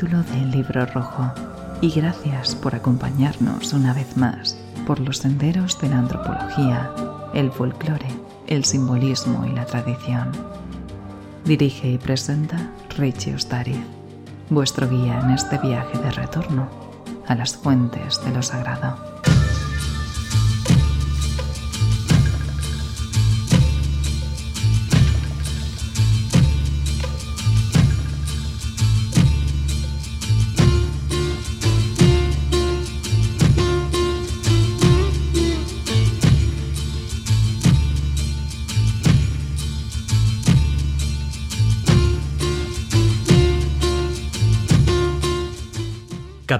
capítulo del Libro Rojo y gracias por acompañarnos una vez más por los senderos de la antropología, el folclore, el simbolismo y la tradición. Dirige y presenta Richie Ostariz, vuestro guía en este viaje de retorno a las fuentes de lo sagrado.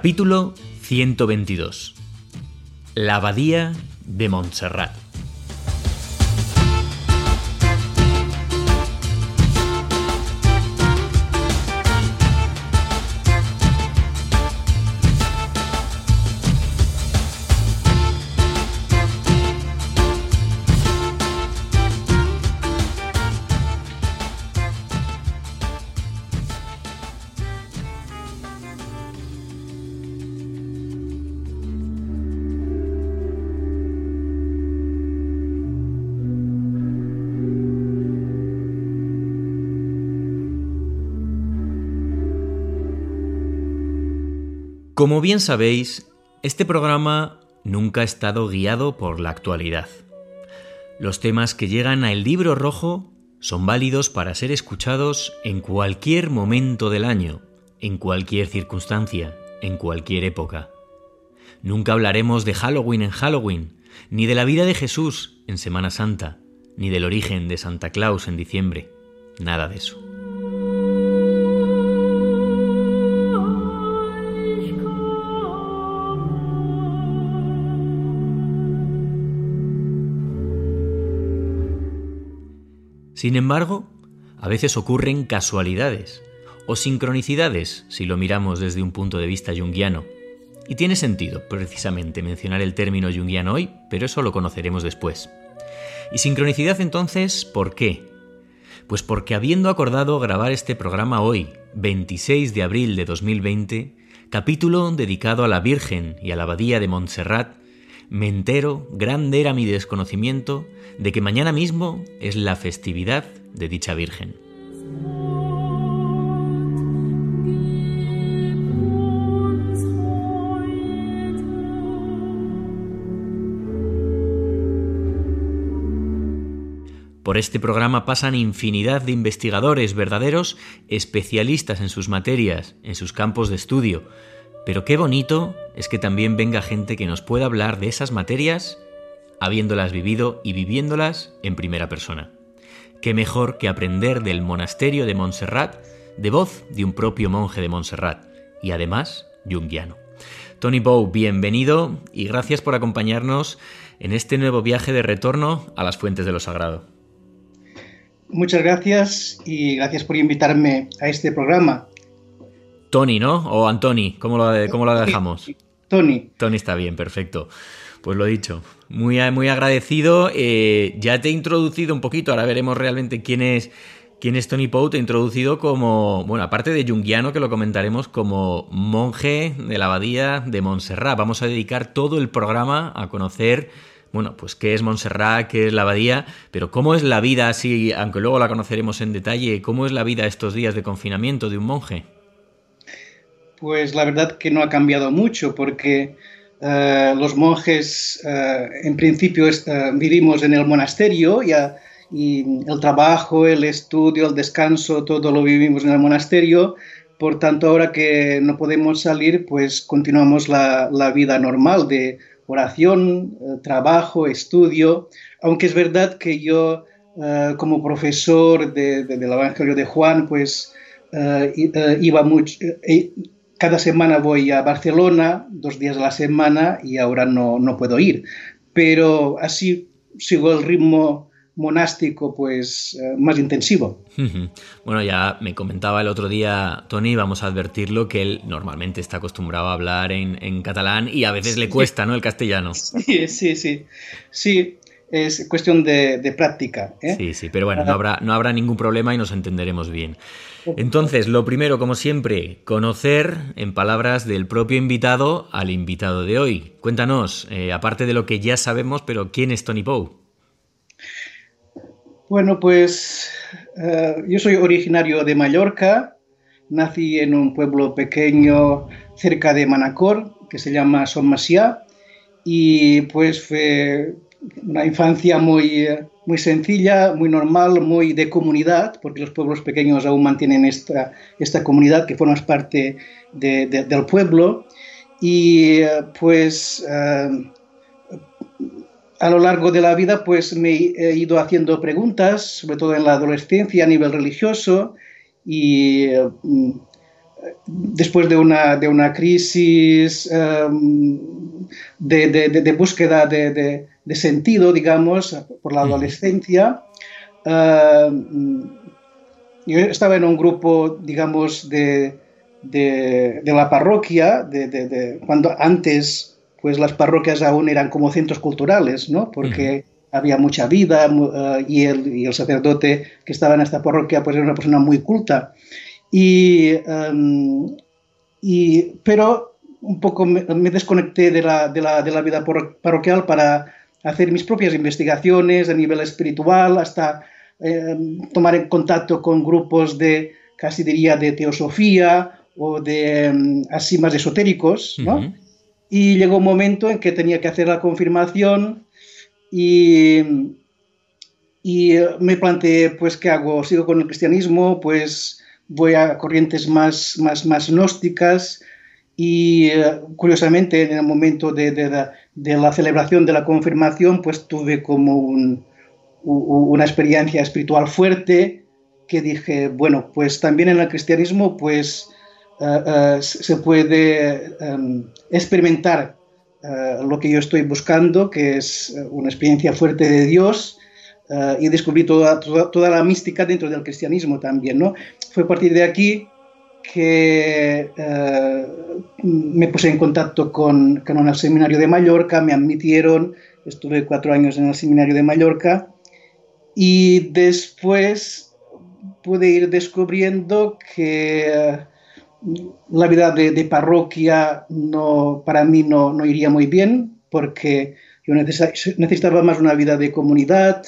Capítulo 122. La Abadía de Montserrat. Como bien sabéis, este programa nunca ha estado guiado por la actualidad. Los temas que llegan a El Libro Rojo son válidos para ser escuchados en cualquier momento del año, en cualquier circunstancia, en cualquier época. Nunca hablaremos de Halloween en Halloween, ni de la vida de Jesús en Semana Santa, ni del origen de Santa Claus en diciembre. Nada de eso. Sin embargo, a veces ocurren casualidades o sincronicidades si lo miramos desde un punto de vista junguiano. Y tiene sentido precisamente mencionar el término junguiano hoy, pero eso lo conoceremos después. ¿Y sincronicidad entonces por qué? Pues porque habiendo acordado grabar este programa hoy, 26 de abril de 2020, capítulo dedicado a la Virgen y a la Abadía de Montserrat, me entero, grande era mi desconocimiento, de que mañana mismo es la festividad de dicha Virgen. Por este programa pasan infinidad de investigadores verdaderos, especialistas en sus materias, en sus campos de estudio, pero qué bonito es que también venga gente que nos pueda hablar de esas materias habiéndolas vivido y viviéndolas en primera persona. Qué mejor que aprender del monasterio de Montserrat de voz de un propio monje de Montserrat y además junguiano. Tony Bow, bienvenido y gracias por acompañarnos en este nuevo viaje de retorno a las fuentes de lo sagrado. Muchas gracias y gracias por invitarme a este programa Tony, ¿no? O Antoni, ¿cómo lo, cómo lo dejamos? Tony. Tony está bien, perfecto. Pues lo dicho, muy, muy agradecido. Eh, ya te he introducido un poquito, ahora veremos realmente quién es, quién es Tony Poe. Te he introducido como, bueno, aparte de Jungiano, que lo comentaremos, como monje de la abadía de Montserrat. Vamos a dedicar todo el programa a conocer, bueno, pues qué es Montserrat, qué es la abadía, pero cómo es la vida así, aunque luego la conoceremos en detalle, cómo es la vida estos días de confinamiento de un monje. Pues la verdad que no ha cambiado mucho porque eh, los monjes eh, en principio eh, vivimos en el monasterio ya, y el trabajo, el estudio, el descanso, todo lo vivimos en el monasterio. Por tanto, ahora que no podemos salir, pues continuamos la, la vida normal de oración, trabajo, estudio. Aunque es verdad que yo, como profesor de, del Evangelio de Juan, pues iba mucho, cada semana voy a Barcelona, dos días a la semana, y ahora no, no puedo ir. Pero así sigo el ritmo monástico pues eh, más intensivo. Bueno, ya me comentaba el otro día Tony, vamos a advertirlo, que él normalmente está acostumbrado a hablar en, catalán y a veces le cuesta, ¿no? El castellano. Sí, sí, sí. Sí, es cuestión de, práctica. ¿eh? Sí, sí, pero bueno, no habrá, no habrá ningún problema y nos entenderemos bien. Entonces, lo primero, como siempre, conocer en palabras del propio invitado al invitado de hoy. Cuéntanos, eh, aparte de lo que ya sabemos, pero ¿quién es Tony Poe? Bueno, pues eh, yo soy originario de Mallorca, nací en un pueblo pequeño cerca de Manacor, que se llama Son Masiá, y pues fue una infancia muy, muy sencilla, muy normal, muy de comunidad, porque los pueblos pequeños aún mantienen esta, esta comunidad que formas parte del pueblo. Y pues eh, a lo largo de la vida pues me he ido haciendo preguntas, sobre todo en la adolescencia a nivel religioso, y después de una, de una crisis em, de, búsqueda de, sentido, digamos, por la adolescencia, em, yo estaba en un grupo, digamos, de, la parroquia, cuando antes, pues las parroquias aún eran como centros culturales, ¿no? Porque había mucha vida eh, y, el, y el sacerdote que estaba en esta parroquia, pues era una persona muy culta. Y, em, y, pero un poco me, desconecté de la, de, la, de la, vida parroquial para hacer mis propias investigaciones a nivel espiritual, hasta em, tomar en contacto con grupos de, casi diría, de teosofía o de em, así más esotéricos, ¿no? Y llegó un momento en que tenía que hacer la confirmación y, y me planteé, pues, ¿qué hago? ¿Sigo con el cristianismo? Pues voy a corrientes más, más, más gnósticas y eh, curiosamente en el momento de, de, la celebración de la confirmación pues tuve como un, una experiencia espiritual fuerte que dije, bueno, pues también en el cristianismo pues eh, eh, se puede em, experimentar lo que yo estoy buscando, que es una experiencia fuerte de Dios y descubrí toda, toda, toda, la mística dentro del cristianismo también, ¿no? fue a partir de aquí que eh, me puse en contacto con, con el seminario de Mallorca, me admitieron, estuve cuatro años en el seminario de Mallorca y después pude ir descubriendo que eh, la vida de, parroquia no, para mí no, no, iría muy bien porque yo necesitaba más una vida de comunidad,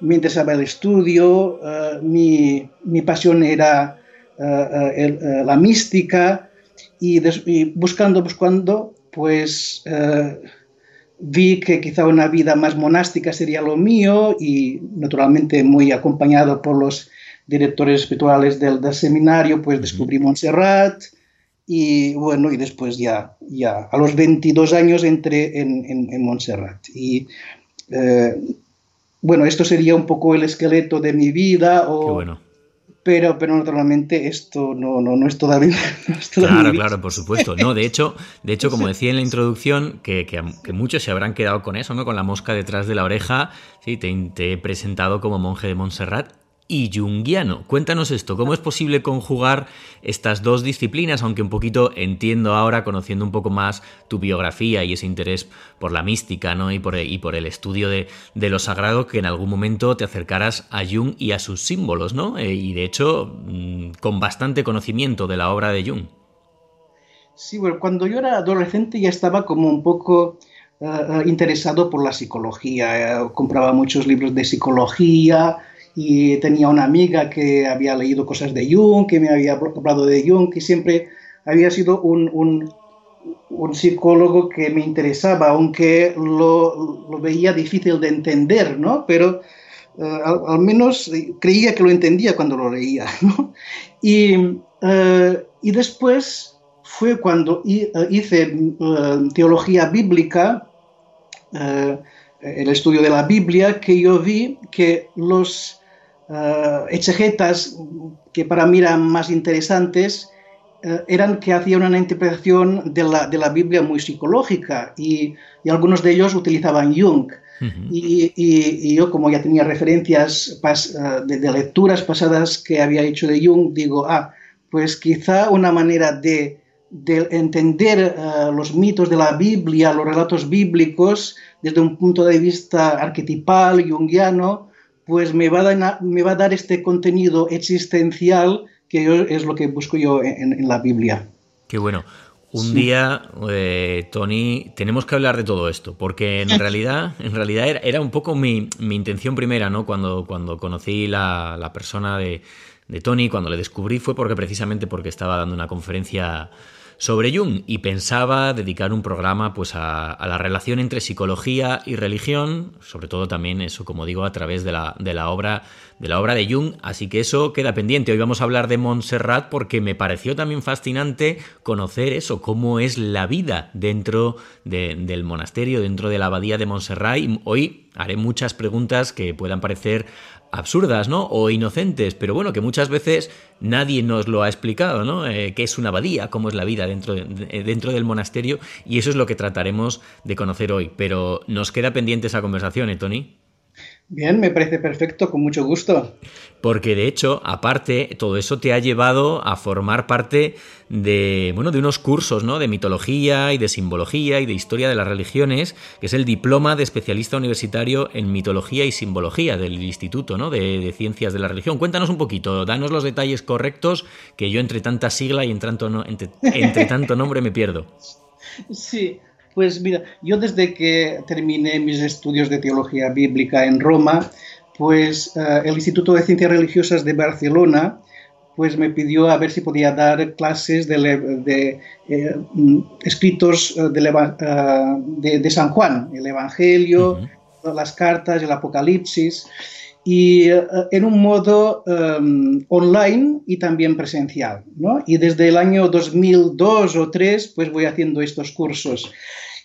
me interesaba el estudio, eh, mi, mi, pasión era eh, eh, la mística y, buscando, buscando, pues vi que quizá una vida más monástica sería lo mío y naturalmente muy acompañado por los directores espirituales del, del seminario, pues descubrí Montserrat y bueno, y después ya, ya a los 22 años entré en, en, en Montserrat. Y bueno, esto sería un poco el esqueleto de mi vida. O, bueno. Pero, pero naturalmente esto no, no, no es todavía. claro, claro, por supuesto. No, de hecho, de hecho, como decía en la introducción, que, que, muchos se habrán quedado con eso, ¿no? Con la mosca detrás de la oreja. Sí, te, te he presentado como monje de Montserrat y junguiano. Cuéntanos esto, ¿cómo es posible conjugar estas dos disciplinas? Aunque un poquito entiendo ahora, conociendo un poco más tu biografía y ese interés por la mística ¿no? y, por, por el estudio de, lo sagrado, que en algún momento te acercaras a Jung y a sus símbolos, ¿no? Eh, y de hecho, mm, con bastante conocimiento de la obra de Jung. Sí, bueno, cuando yo era adolescente ya estaba como un poco eh, eh, interesado por la psicología, compraba muchos libros de psicología, y tenía una amiga que había leído cosas de Jung, que me había hablado de Jung, que siempre había sido un, un, un psicólogo que me interesaba, aunque lo, lo, veía difícil de entender, ¿no? Pero eh, al, menos creía que lo entendía cuando lo leía, ¿no? Y, uh, y después fue cuando eh, hice uh, teología bíblica, uh, el estudio de la Biblia, que yo vi que los uh, exegetas que para mí eran más interesantes uh, eran que hacían una interpretación de la, de la Biblia muy psicológica y, y, algunos de ellos utilizaban Jung. Uh -huh. y, y, y, yo, como ya tenía referencias pas, uh, de, de, lecturas pasadas que había hecho de Jung, digo, ah, pues quizá una manera de, de entender los mitos de la Biblia, los relatos bíblicos, desde un punto de vista arquetipal, junguiano, pues me va a dar, me va a dar este contenido existencial que es lo que busco yo en, la Biblia. Qué bueno. Un día, eh, Tony, tenemos que hablar de todo esto, porque en realidad, en realidad era, un poco mi, intención primera, ¿no? Cuando, cuando conocí la, la persona de, de Tony, cuando le descubrí, fue porque precisamente porque estaba dando una conferencia sobre Jung y pensaba dedicar un programa pues a, la relación entre psicología y religión, sobre todo también eso, como digo, a través de la, de la obra de la obra de Jung, así que eso queda pendiente. Hoy vamos a hablar de Montserrat porque me pareció también fascinante conocer eso, cómo es la vida dentro del monasterio, dentro de la abadía de Montserrat. Y hoy haré muchas preguntas que puedan parecer absurdas, ¿no? O inocentes, pero bueno, que muchas veces nadie nos lo ha explicado, ¿no? Eh, ¿Qué es una abadía? ¿Cómo es la vida dentro, dentro del monasterio? Y eso es lo que trataremos de conocer hoy. Pero nos queda pendiente esa conversación, ¿eh, Tony? Bien, me parece perfecto, con mucho gusto. Porque de hecho, aparte, todo eso te ha llevado a formar parte de, bueno, de unos cursos, ¿no? De mitología y de simbología y de historia de las religiones, que es el diploma de especialista universitario en mitología y simbología del Instituto, ¿no? De, Ciencias de la Religión. Cuéntanos un poquito, danos los detalles correctos, que yo entre tanta sigla y entre tanto, entre tanto nombre me pierdo. Sí, pues mira, yo desde que terminé mis estudios de teología bíblica en Roma, pues eh, el Instituto de Ciencias Religiosas de Barcelona pues me pidió a ver si podía dar clases de, eh, mm, escritos eh, de, San Juan, el Evangelio, las cartas, el Apocalipsis, y en un modo online y también presencial. ¿no? Y desde el año 2002 o 2003 pues voy haciendo estos cursos.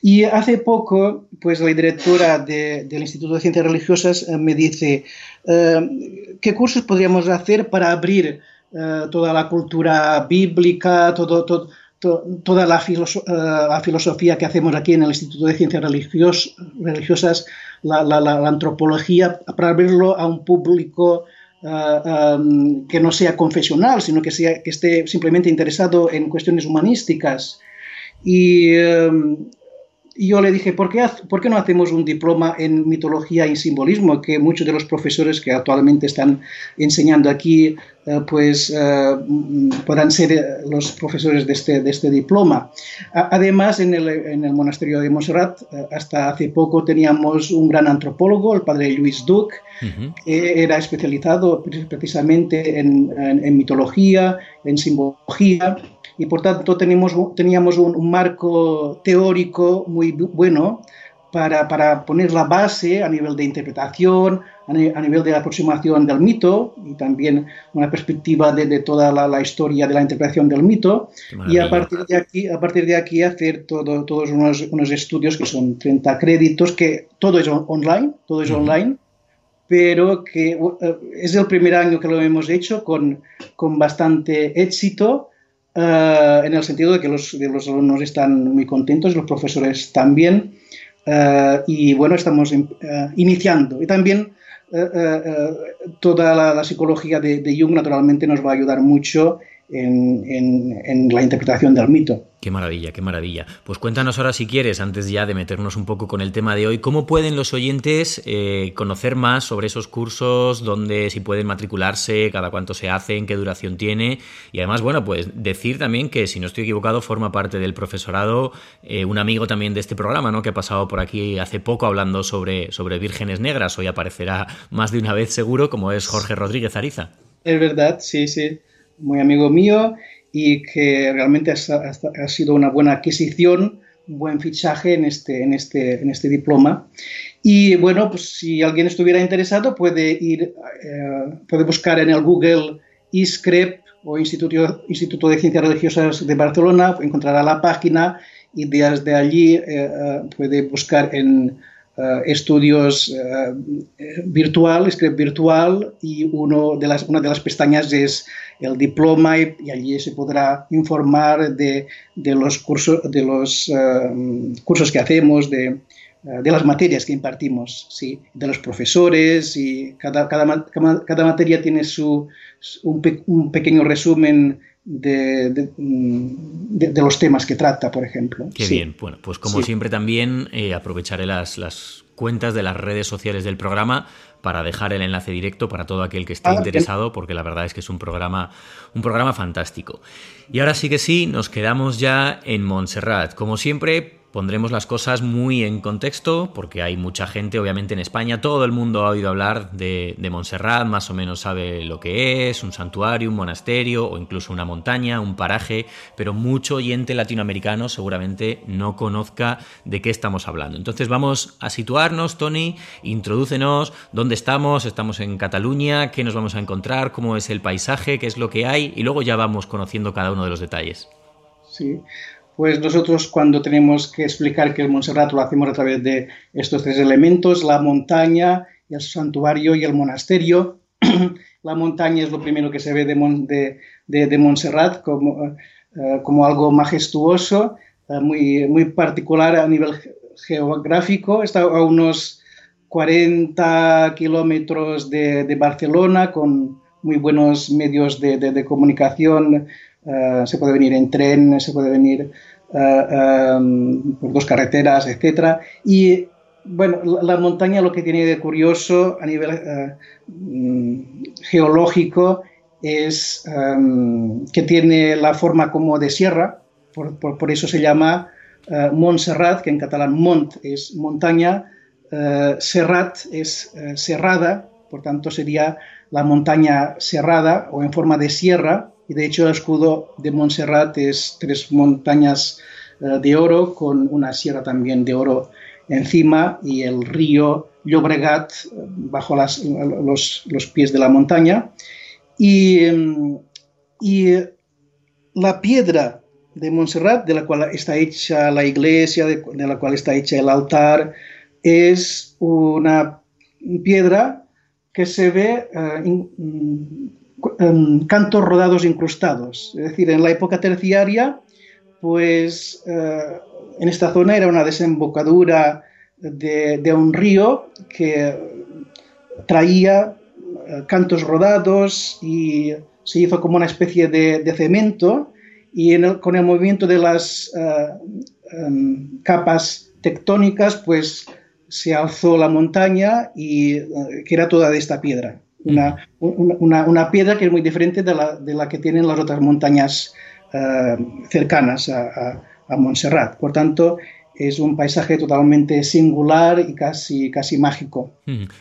Y hace poco, pues la directora del Instituto de Ciencias Religiosas eh, me dice, eh, ¿qué cursos podríamos hacer para abrir eh, toda la cultura bíblica, todo, toda la, filosofía que hacemos aquí en el Instituto de Ciencias Religiosas, la, antropología, para abrirlo a un público que no sea confesional, sino que, sea, que esté simplemente interesado en cuestiones humanísticas. Y y yo le dije, ¿por qué, ¿por qué no hacemos un diploma en mitología y simbolismo? Que muchos de los profesores que actualmente están enseñando aquí, eh, pues eh, puedan ser eh, los profesores de este, de este diploma. además, en el, en el, monasterio de Montserrat, hasta hace poco teníamos un gran antropólogo, el padre Luis Duc, que era especializado precisamente en, en mitología, en simbología y por tanto tenemos, teníamos un, marco teórico muy bueno para, para, poner la base a nivel de interpretación, a, nivel de aproximación del mito y también una perspectiva de, de toda la, la, historia de la interpretación del mito. Y a partir de aquí, a partir de aquí hacer todo, todos unos, unos, estudios que son 30 créditos, que todo es online, todo es online pero que eh, es el primer año que lo hemos hecho con, con bastante éxito eh, en el sentido de que los, alumnos están muy contentos, los profesores también, uh, y bueno, estamos uh, iniciando. Y también toda la, la, psicología de, de, Jung naturalmente nos va a ayudar mucho en, la interpretación del mito. Qué maravilla, qué maravilla. Pues cuéntanos ahora si quieres, antes ya de meternos un poco con el tema de hoy, cómo pueden los oyentes eh, conocer más sobre esos cursos, dónde, si pueden matricularse, cada cuánto se hacen, qué duración tiene. Y además, bueno, pues decir también que, si no estoy equivocado, forma parte del profesorado eh, un amigo también de este programa, ¿no? Que ha pasado por aquí hace poco hablando sobre, sobre vírgenes negras. Hoy aparecerá más de una vez seguro, como es Jorge Rodríguez Ariza. Es verdad, sí, sí muy amigo mío y que realmente ha, sido una buena adquisición, un buen fichaje en este, en este, en este diploma. Y bueno, pues si alguien estuviera interesado puede ir, eh, puede buscar en el Google ISCREP o Instituto, Instituto de Ciencias Religiosas de Barcelona, encontrará la página y desde allí eh, eh, puede buscar en eh, estudios virtual, script virtual, y uno de las, una de las pestañas es el diploma y, allí se podrá informar de, de los, cursos, de los uh, cursos que hacemos, de, de, las materias que impartimos, ¿sí? de los profesores, y cada, cada, cada materia tiene su, un, un pequeño resumen de, los temas que trata, por ejemplo. Qué bien. Bueno, pues como siempre también eh, aprovecharé las, las cuentas de las redes sociales del programa para dejar el enlace directo para todo aquel que esté ah, interesado, porque la verdad es que es un programa, un programa fantástico. Y ahora sí que sí, nos quedamos ya en Montserrat. Como siempre, Pondremos las cosas muy en contexto, porque hay mucha gente, obviamente en España, todo el mundo ha oído hablar de, Montserrat, más o menos sabe lo que es, un santuario, un monasterio o incluso una montaña, un paraje, pero mucho oyente latinoamericano seguramente no conozca de qué estamos hablando. Entonces vamos a situarnos, Tony, introdúcenos, dónde estamos, estamos en Cataluña, qué nos vamos a encontrar, cómo es el paisaje, qué es lo que hay, y luego ya vamos conociendo cada uno de los detalles. Sí, pues nosotros cuando tenemos que explicar que el Montserrat lo hacemos a través de estos tres elementos, la montaña, el santuario y el monasterio. la montaña es lo primero que se ve de, de, Montserrat como, eh, como, algo majestuoso, eh, muy, muy particular a nivel geográfico. Está a unos 40 kilómetros de, Barcelona con muy buenos medios de, comunicación eh, se puede venir en tren, se puede venir eh, em, por dos carreteras, etc. Y bueno, la, montaña lo que tiene de curioso a nivel eh, mm, geológico es em, que tiene la forma como de sierra, por, eso se llama Montserrat, que en catalán Mont es montaña, Serrat es serrada, por tanto sería la montaña cerrada o en forma de sierra, y de hecho el escudo de Montserrat es tres montañas eh, de oro con una sierra también de oro encima y el río Llobregat eh, bajo los, pies de la montaña. Y, mm, y, la piedra de Montserrat, de la cual está hecha la iglesia, de, la cual está hecha el altar, es una piedra que se ve eh, en cantos rodados incrustados. Es decir, en la época terciaria, pues eh, en esta zona era una desembocadura de, un río que traía eh, cantos rodados y se hizo como una especie de, cemento y con el movimiento de las em, capas tectónicas, pues se alzó la montaña y eh, que era toda de esta piedra. Una, piedra que es muy diferente de la, que tienen las otras montañas eh, cercanas a, Montserrat. Por tanto, es un paisaje totalmente singular y casi, casi mágico.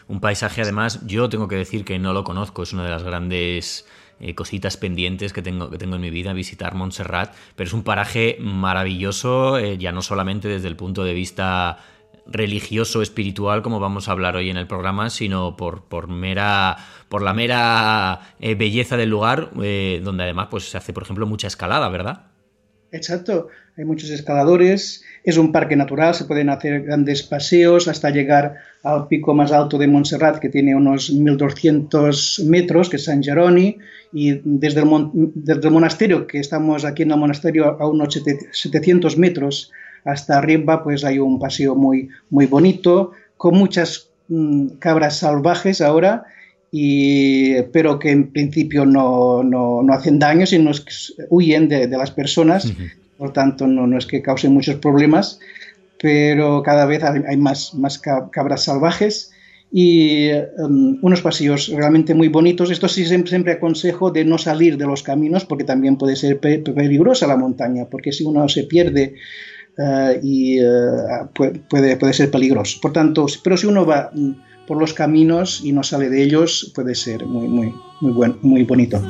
Un paisaje, además, yo tengo que decir que no lo conozco, es una de las grandes eh, cositas pendientes que tengo, que tengo en mi vida, visitar Montserrat, pero es un paraje maravilloso, ya no solamente desde el punto de vista religioso espiritual como vamos a hablar hoy en el programa, sino por, por mera por la mera eh, belleza del lugar, eh, donde además pues se hace, por ejemplo, mucha escalada, ¿verdad? Exacto, hay muchos escaladores, es un parque natural, se pueden hacer grandes paseos hasta llegar al pico más alto de Montserrat, que tiene unos 1200 metros, que es San Geroni, y desde el, desde el monasterio, que estamos aquí en el monasterio a unos 700 metros, hasta arriba pues hay un paseo muy, muy bonito, con muchas mm, cabras salvajes ahora, y, pero que en principio no, no, no hacen daño, sino que huyen de, de las personas, por tanto no, no, es que causen muchos problemas, pero cada vez hay, más, más cabras salvajes y um, unos paseos realmente muy bonitos. Esto sí siempre, siempre, aconsejo de no salir de los caminos porque también puede ser peligrosa la montaña, porque si uno se pierde eh, y eh, puede, puede ser peligroso. Por tanto, pero si uno va mm, por los caminos y no sale de ellos, puede ser muy, muy, muy, buen, muy bonito.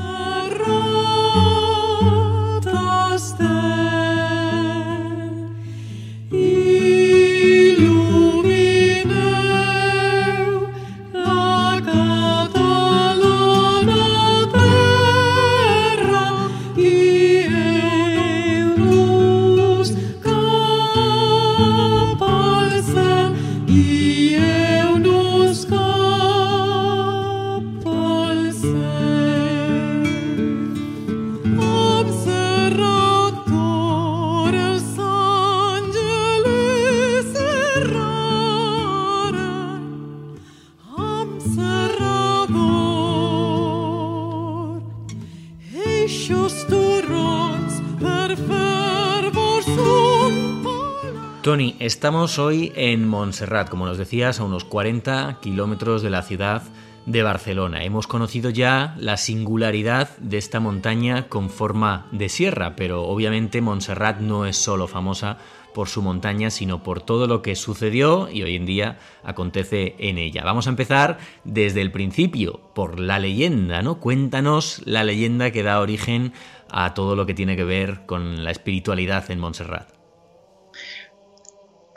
Tony, estamos hoy en Montserrat, como nos decías, a unos 40 kilómetros de la ciudad de Barcelona. Hemos conocido ya la singularidad de esta montaña con forma de sierra, pero obviamente Montserrat no es solo famosa por su montaña, sino por todo lo que sucedió y hoy en día acontece en ella. Vamos a empezar desde el principio, por la leyenda, ¿no? Cuéntanos la leyenda que da origen a todo lo que tiene que ver con la espiritualidad en Montserrat.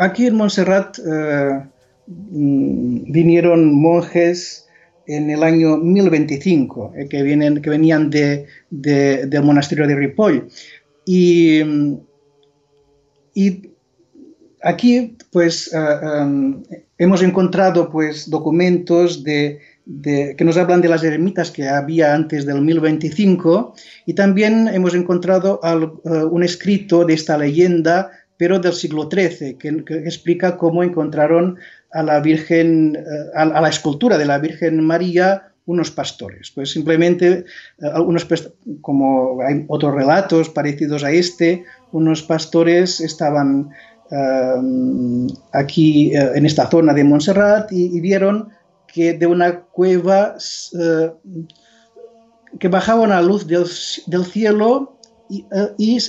Aquí en Montserrat eh, mm, vinieron monjes en el año 1025, eh, que, vienen, que venían de, del monasterio de Ripoll. Y, y aquí, pues, eh, hemos encontrado pues, documentos de, que nos hablan de las ermitas que había antes del 1025 y también hemos encontrado un escrito de esta leyenda pero del siglo XIII, que, explica cómo encontraron a la Virgen, eh, a, la escultura de la Virgen María unos pastores. Pues simplemente, eh, algunos, como hay otros relatos parecidos a este, unos pastores estaban eh, aquí en esta zona de Montserrat y, vieron que de una cueva que bajaba una luz del, cielo y, y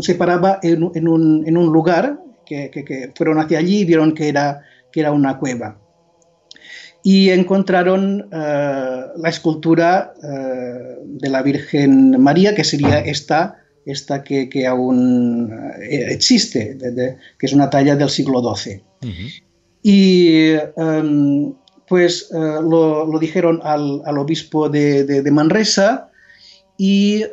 se paraba en, un, lugar, que, fueron hacia allí y vieron que era, que era una cueva. Y encontraron eh, la escultura eh, de la Virgen María, que sería esta, esta que, aún eh, existe, que es una talla del siglo XII. Y em, pues lo, dijeron al, obispo de, de Manresa y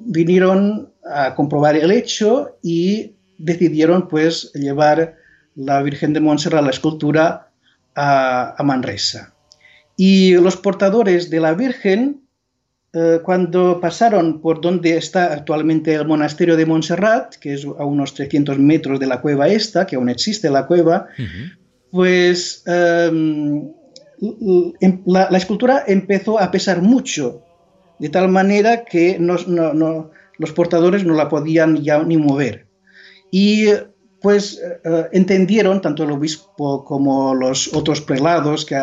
vinieron a comprobar el hecho y decidieron pues llevar la Virgen de Montserrat, la escultura, a, Manresa. Y los portadores de la Virgen, eh, cuando pasaron por donde está actualmente el monasterio de Montserrat, que es a unos 300 metros de la cueva esta, que aún existe la cueva, pues em, em, la, escultura empezó a pesar mucho, de tal manera que no, no los portadores no la podían ya ni mover. Y pues eh, entendieron, tanto el obispo como los otros prelados que,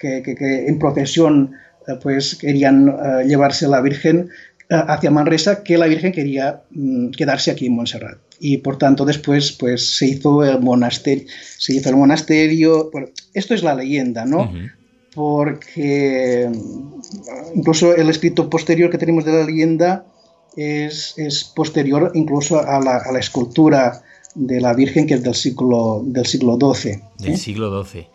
en procesión eh, pues querían eh, llevarse a la Virgen hacia Manresa, que la Virgen quería mm, quedarse aquí en Montserrat. Y por tanto después pues se hizo el monasterio, se hizo el monasterio, esto es la leyenda, ¿no? Porque mm, incluso el escrito posterior que tenemos de la leyenda es, posterior incluso a la, escultura de la Virgen que es del siglo, del siglo XII. Del siglo XII.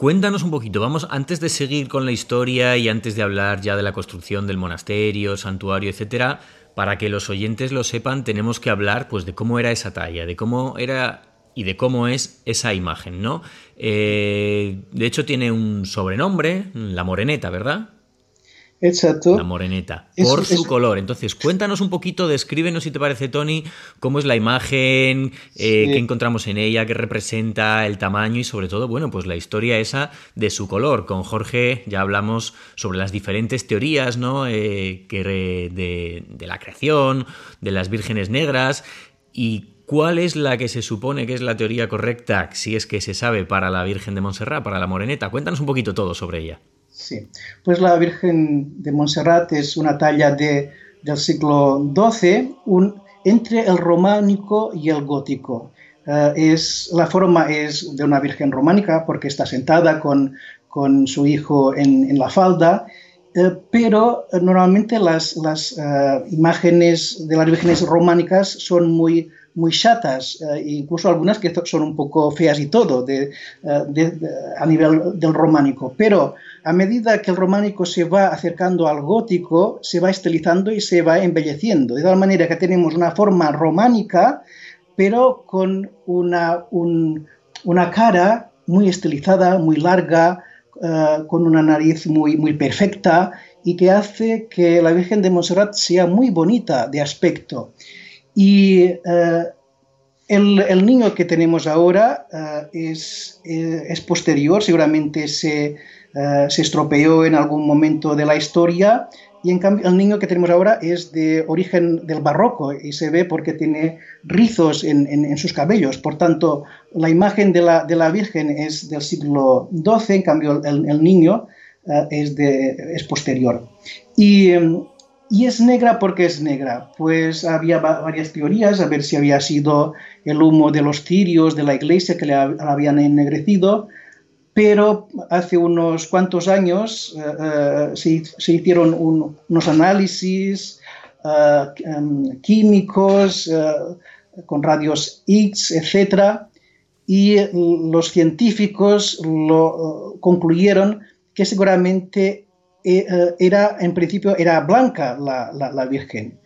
Cuéntanos un poquito, vamos, antes de seguir con la historia y antes de hablar ya de la construcción del monasterio, santuario, etcétera, para que los oyentes lo sepan, tenemos que hablar pues de cómo era esa talla, de cómo era y de cómo es esa imagen, ¿no? Eh, de hecho tiene un sobrenombre, la moreneta, ¿verdad? Exacto. La moreneta. Por su color. Entonces, cuéntanos un poquito, descríbenos si te parece, Tony, cómo es la imagen, eh, qué encontramos en ella, qué representa, el tamaño y sobre todo, bueno, pues la historia esa de su color. Con Jorge ya hablamos sobre las diferentes teorías, ¿no? Eh, que de, de la creación, de las vírgenes negras y ¿Cuál es la que se supone que es la teoría correcta, si es que se sabe, para la Virgen de Montserrat, para la Moreneta? Cuéntanos un poquito todo sobre ella. Sí, pues la Virgen de Montserrat es una talla de, del siglo XII, entre el románico y el gótico. Eh, es, la forma es de una Virgen románica porque está sentada con, con su hijo en, la falda, eh, pero eh, normalmente las, las imágenes de las vírgenes románicas son muy muy chatas, eh, incluso algunas que son un poco feas y todo eh, a nivel del románico. Pero a medida que el románico se va acercando al gótico, se va estilizando y se va embelleciendo, de tal manera que tenemos una forma románica, pero con una, una cara muy estilizada, muy larga, eh, con una nariz muy, muy perfecta y que hace que la Virgen de Montserrat sea muy bonita de aspecto. Y eh, el, niño que tenemos ahora eh, es, eh, es, posterior, seguramente se, se, estropeó en algún momento de la historia y en cambio el niño que tenemos ahora es de origen del barroco y se ve porque tiene rizos en, sus cabellos. Por tanto, la imagen de la, de la, Virgen es del siglo XII, en cambio el, niño eh, es, de, es posterior. Y, y, es negra porque es negra. Pues había varias teorías, a ver si había sido el humo de los cirios de la iglesia que le habían ennegrecido pero hace unos cuantos años eh, eh, se, hicieron unos análisis eh, em, químicos con radios X, etc. Y los científicos concluyeron que seguramente era, en principio, era blanca la, Virgen.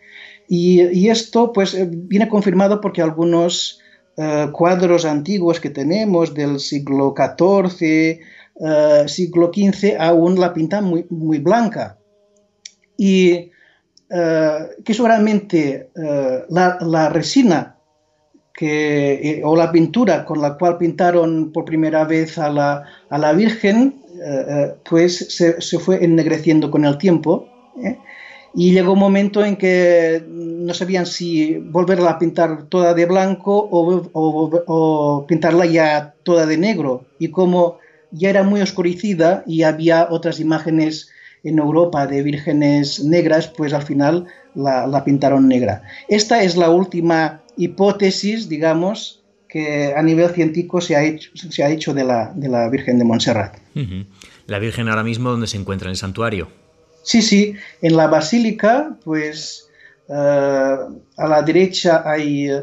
Y, y, esto pues viene confirmado porque algunos eh, cuadros antiguos que tenemos del siglo XIV, eh, siglo XV, aún la pintan muy, muy blanca. Y eh, que seguramente la, resina que, o la pintura con la cual pintaron por primera vez a la, a la Virgen, pues se, se, fue ennegreciendo con el tiempo. Y llegó un momento en que no sabían si volverla a pintar toda de blanco o, pintarla ya toda de negro. Y como ya era muy oscurecida y había otras imágenes en Europa de vírgenes negras, pues al final la, pintaron negra. Esta es la última hipótesis, digamos, que a nivel científico se ha hecho, se ha hecho de, la, de la Virgen de Montserrat. La Virgen ahora mismo, ¿dónde se encuentra? ¿En el santuario? Sí, sí, en la basílica, pues eh, a la derecha hay eh,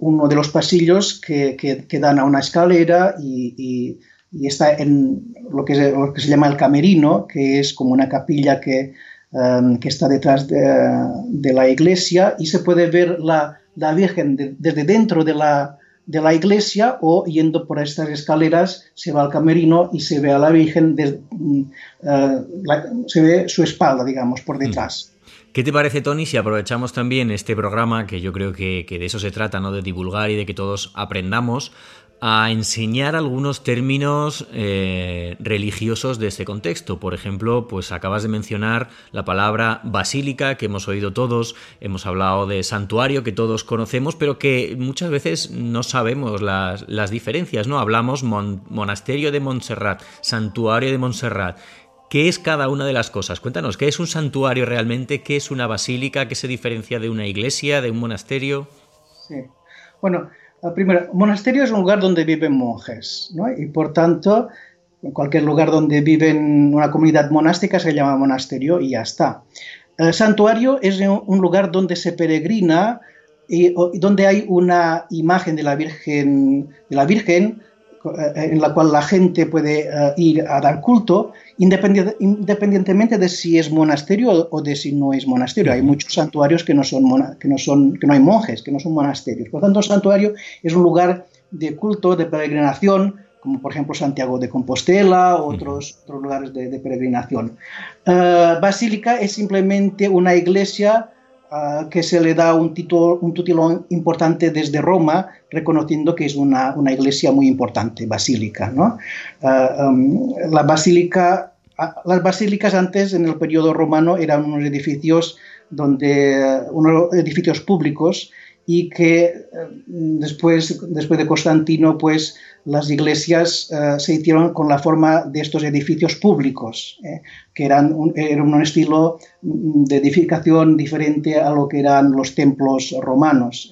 uno de los pasillos que, que, dan a una escalera y, está en lo que, se, llama el camerino, que es como una capilla que, eh, está detrás de, la iglesia y se puede ver la, Virgen desde dentro de la, de la iglesia o yendo por estas escaleras se va al camerino y se ve a la Virgen, mm, eh, se ve su espalda, digamos, por detrás. ¿Qué te parece, Tony, si aprovechamos también este programa, que yo creo que, que de eso se trata, ¿no? de divulgar y de que todos aprendamos, a enseñar algunos términos eh, religiosos de este contexto. Por ejemplo, pues acabas de mencionar la palabra basílica, que hemos oído todos, hemos hablado de santuario, que todos conocemos, pero que muchas veces no sabemos las, diferencias, ¿no? Hablamos monasterio de Montserrat, santuario de Montserrat. ¿Qué es cada una de las cosas? Cuéntanos, ¿qué es un santuario realmente? ¿Qué es una basílica? ¿Qué se diferencia de una iglesia, de un monasterio? Sí. Bueno, Primero, monasterio es un lugar donde viven monjes, ¿no? y por tanto, en cualquier lugar donde viven una comunidad monástica se llama monasterio y ya está. El santuario es un lugar donde se peregrina y donde hay una imagen de la Virgen, de la Virgen en la cual la gente puede eh, ir a dar culto, independientemente de si es monasterio o de si no es monasterio. Hay muchos santuarios que no, son que, no son, que no hay monjes, que no son monasterios. Por lo tanto, el santuario es un lugar de culto, de peregrinación, como por ejemplo Santiago de Compostela otros, otros lugares de, peregrinación. Eh, basílica es simplemente una iglesia que se le da un título, un importante desde Roma, reconociendo que es una, una iglesia muy importante, basílica. ¿no? Um, la basílica, las basílicas antes, en el periodo romano, eran unos edificios, donde, unos edificios públicos y que eh, después, después de Constantino, pues las iglesias eh, se hicieron con la forma de estos edificios públicos, eh, que eran un, un estilo mm, de edificación diferente a lo que eran los templos romanos.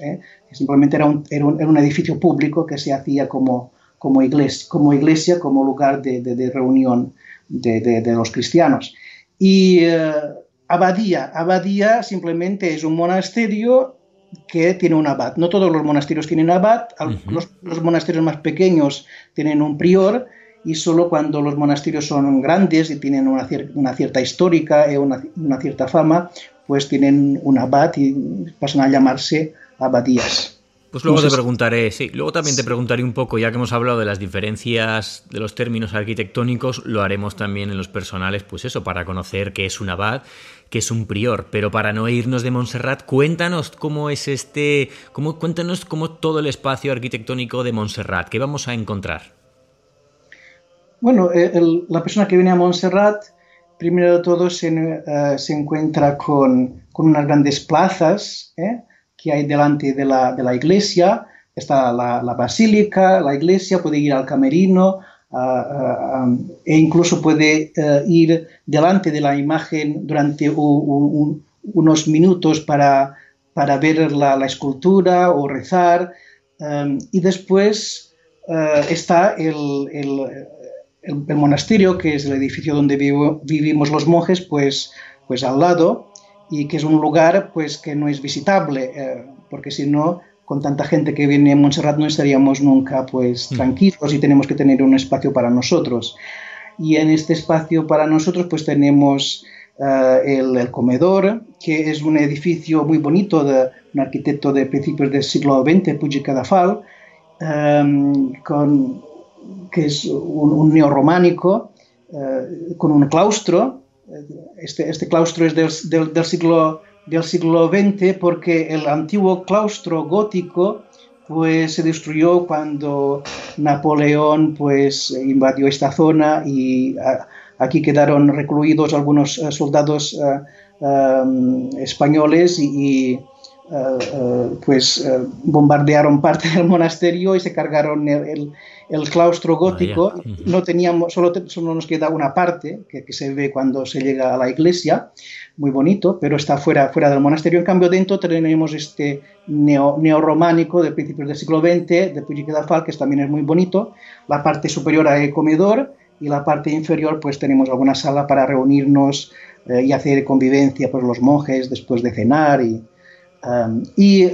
Simplemente era un, era, un, edificio público que se hacía como, como, iglesia, como iglesia, como lugar de, de, reunión de, de, los cristianos. Y abadía, abadía simplemente es un monasterio que tiene un abad. No todos los monasterios tienen abad, los, monasterios más pequeños tienen un prior y solo cuando los monasterios son grandes y tienen una, cierta histórica y una, cierta fama, pues tienen un abad y pasan a llamarse abadías. Pues luego te preguntaré, sí, luego también te preguntaré un poco, ya que hemos hablado de las diferencias de los términos arquitectónicos, lo haremos también en los personales, pues eso, para conocer qué es un abad que es un prior. Pero para no irnos de Montserrat, cuéntanos cómo es este, cómo, cuéntanos cómo todo el espacio arquitectónico de Montserrat, qué vamos a encontrar. Bueno, eh, la persona que viene a Montserrat primero de todo se, encuentra con, unas grandes plazas que hay delante de la, de la iglesia, está la, basílica, la iglesia, puede ir al camerino e incluso puede eh, ir delante de la imagen durante unos minutos para, para ver la, escultura o rezar. Um, y después eh, está el, el, monasterio, que es el edificio donde vivimos los monjes, pues, pues al lado, y que es un lugar pues, que no es visitable, eh, porque si no con tanta gente que viene a Montserrat no estaríamos nunca pues mm. tranquilos y tenemos que tener un espacio para nosotros. Y en este espacio para nosotros pues tenemos eh, el, comedor, que es un edificio muy bonito de un arquitecto de principios del siglo XX, Puig Cadafal, em, con, que es un, neorrománico, eh, con un claustro. Este, este claustro es del, siglo del siglo XX porque el antiguo claustro gótico pues se destruyó cuando Napoleón pues invadió esta zona y aquí quedaron recluidos algunos eh, soldados eh, eh, españoles y, pues bombardearon parte del monasterio y se cargaron el, claustro gótico. No teníamos, solo, solo, nos queda una parte que, que, se ve cuando se llega a la iglesia muy bonito, pero está fuera, fuera del monasterio. En cambio, dentro tenemos este neo, neorrománico de principios del siglo XX, de Puig que también es muy bonito. La parte superior hay comedor y la parte inferior pues tenemos alguna sala para reunirnos eh, y hacer convivencia por pues, los monjes después de cenar. Y, um, y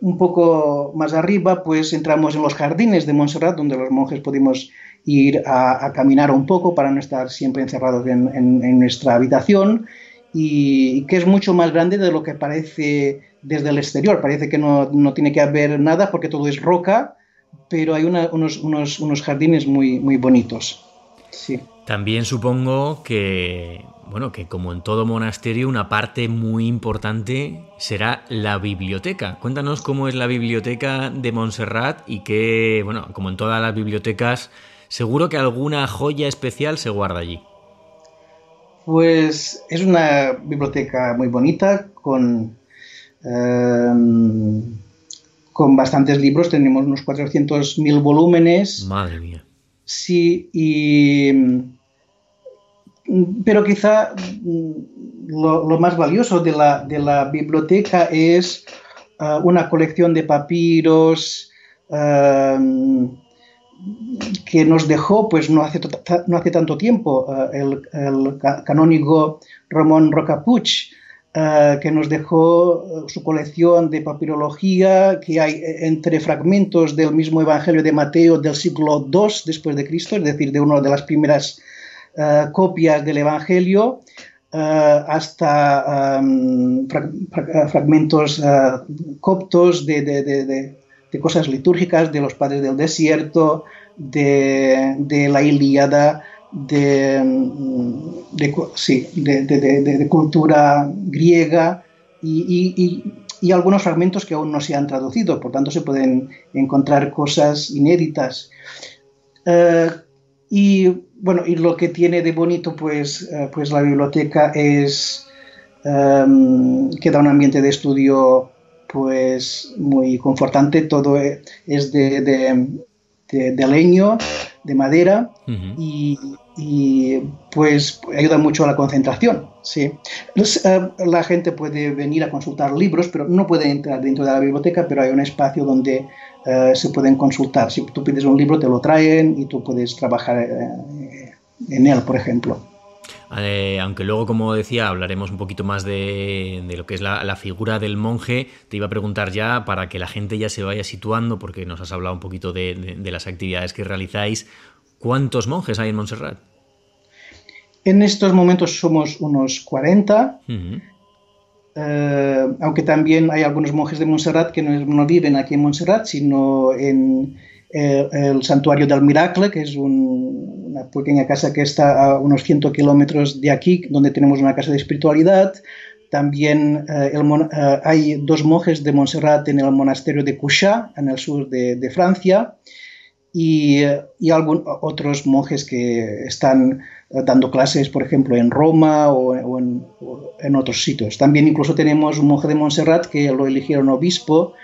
un poco más arriba pues entramos en los jardines de Montserrat, donde los monjes pudimos ir a, caminar un poco para no estar siempre encerrados en, nuestra habitación y que es mucho más grande de lo que parece desde el exterior. Parece que no, no tiene que haber nada porque todo es roca, pero hay unos, unos, unos, jardines muy, muy bonitos. Sí. También supongo que, bueno, que como en todo monasterio, una parte muy importante será la biblioteca. Cuéntanos cómo es la biblioteca de Montserrat y que, bueno, como en todas las bibliotecas, seguro que alguna joya especial se guarda allí. Pues es una biblioteca muy bonita con, em, con bastantes libros. Tenemos unos 400.000 volúmenes. Madre mía. Sí, y, pero quizá lo, más valioso de la, de la biblioteca es eh, una colección de papiros, em, que nos dejó, pues no hace, no hace tanto tiempo, eh, el, canónigo Ramón Rocapuch, eh, que nos dejó eh, su colección de papirología que hay entre fragmentos del mismo Evangelio de Mateo del siglo II después de Cristo, es decir, de una de las primeras copias del Evangelio, hasta em, fragmentos coptos de, de de cosas litúrgicas de los padres del desierto, de, de la Ilíada, de, de, sí, de cultura griega y, y, y, algunos fragmentos que aún no se han traducido, por tanto se pueden encontrar cosas inéditas. Eh, y bueno, y lo que tiene de bonito pues, eh, pues la biblioteca es um, que da un ambiente de estudio pues muy confortante, todo es de, de, leño, de madera y, pues ayuda mucho a la concentración. Sí. Eh, la gente puede venir a consultar libros, pero no puede entrar dentro de la biblioteca, pero hay un espacio donde eh, se pueden consultar. Si tú pides un libro, te lo traen y tú puedes trabajar eh, en él, por ejemplo. Aunque luego, como decía, hablaremos un poquito más de, lo que es la, figura del monje, te iba a preguntar ya, para que la gente ya se vaya situando, porque nos has hablado un poquito de, las actividades que realizáis, ¿cuántos monjes hay en Montserrat? En estos momentos somos unos 40, eh, aunque también hay algunos monjes de Montserrat que no, viven aquí en Montserrat, sino en eh, el santuario del Miracle, que es un, una pequeña casa que está a unos 100 kilómetros de aquí, donde tenemos una casa de espiritualidad. También eh, hay dos monjes de Montserrat en el monasterio de Couchat, en el sur de, Francia. y, y algún, otros monjes que están dando clases, por ejemplo, en Roma o, en, otros sitios. También incluso tenemos un monje de Montserrat que lo eligieron obispo,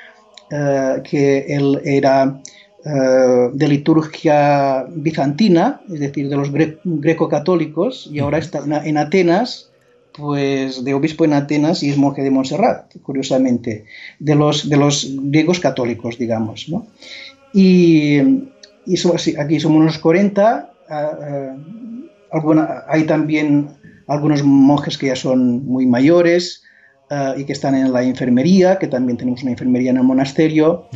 eh, que él era eh, de liturgia bizantina, es decir, de los greco-católicos, y ahora está en Atenas, pues de obispo en Atenas y es monje de Montserrat, curiosamente, de los, griegos católicos, digamos. ¿no? Y, y aquí somos unos 40, hay también algunos monjes que ya son muy mayores eh, y que están en la enfermería, que también tenemos una enfermería en el monasterio.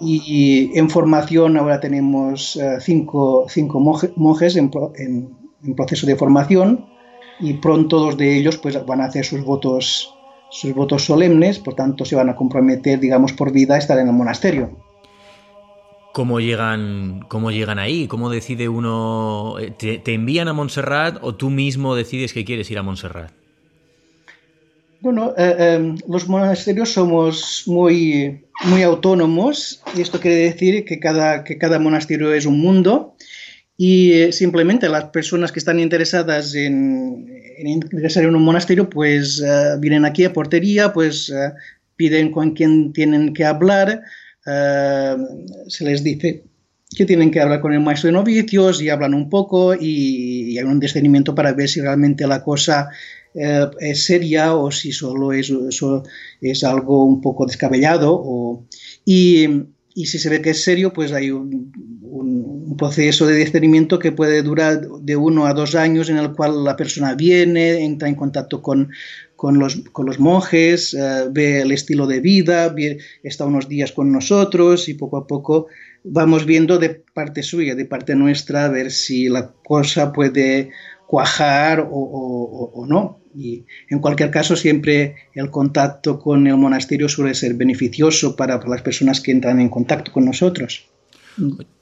y, en formación ahora tenemos eh, cinco, cinco monjes en, proceso de formación y pronto dos de ellos pues, van a hacer sus votos, sus votos solemnes, por tanto se van a comprometer, digamos, por vida a estar en el monasterio. ¿Cómo llegan, ¿Cómo llegan ahí? ¿Cómo decide uno? Eh, ¿Te, envían a Montserrat o tú mismo decides que quieres ir a Montserrat? Bueno, eh, em, los monasterios somos muy, muy autónomos y esto quiere decir que cada, que cada monasterio es un mundo y eh, simplemente las personas que están interesadas en, ingresar en un monasterio pues vienen aquí a portería, pues piden con quién tienen que hablar, eh, se les dice que tienen que hablar con el maestro de novicios y hablan un poco y, hay un discernimiento para ver si realmente la cosa eh, es seria o si solo es, es algo un poco descabellado. y, si se ve que es serio, pues hay un, proceso de discernimiento que puede durar de uno a dos años en el cual la persona viene, entra en contacto con, con los, con los monjes, eh, ve el estilo de vida, está unos días con nosotros y poco a poco vamos viendo de parte suya, de parte nuestra, a ver si la cosa puede cuajar o, no. Y en cualquier caso, siempre el contacto con el monasterio suele ser beneficioso para las personas que entran en contacto con nosotros.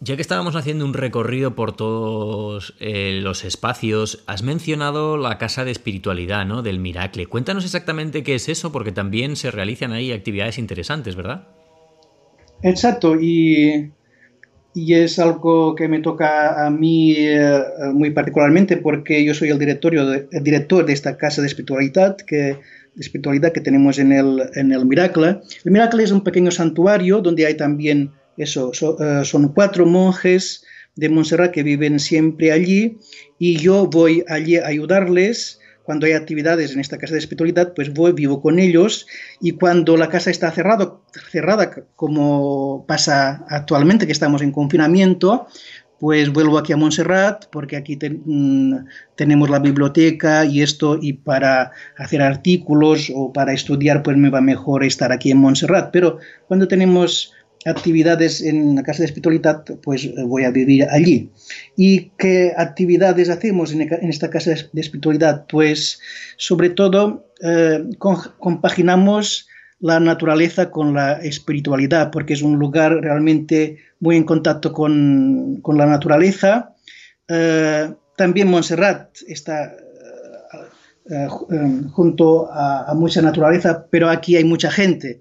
Ya que estábamos haciendo un recorrido por todos eh, los espacios, has mencionado la casa de espiritualidad, ¿no? Del Miracle. Cuéntanos exactamente qué es eso, porque también se realizan ahí actividades interesantes, ¿verdad? Exacto, y, es algo que me toca a mí eh, muy particularmente porque yo soy el, el director de esta casa de espiritualidad que, de espiritualidad que tenemos en el, en el Miracle. El Miracle es un pequeño santuario donde hay también eso, eh, son cuatro monjes de Montserrat que viven siempre allí y yo voy allí a ayudarles. Cuando hay actividades en esta casa de espiritualidad, pues voy, vivo con ellos y cuando la casa está cerrado, cerrada, como pasa actualmente, que estamos en confinamiento, pues vuelvo aquí a Montserrat porque aquí mm, tenemos la biblioteca y esto y para hacer artículos o para estudiar pues me va mejor estar aquí en Montserrat. Pero cuando tenemos actividades en la casa de espiritualidad, pues eh, voy a vivir allí. ¿Y qué actividades hacemos en, esta casa de espiritualidad? Pues sobre todo eh, compaginamos la naturaleza con la espiritualidad, porque es un lugar realmente muy en contacto con, la naturaleza. Eh, también Montserrat está junto a, a, mucha naturaleza, pero aquí hay mucha gente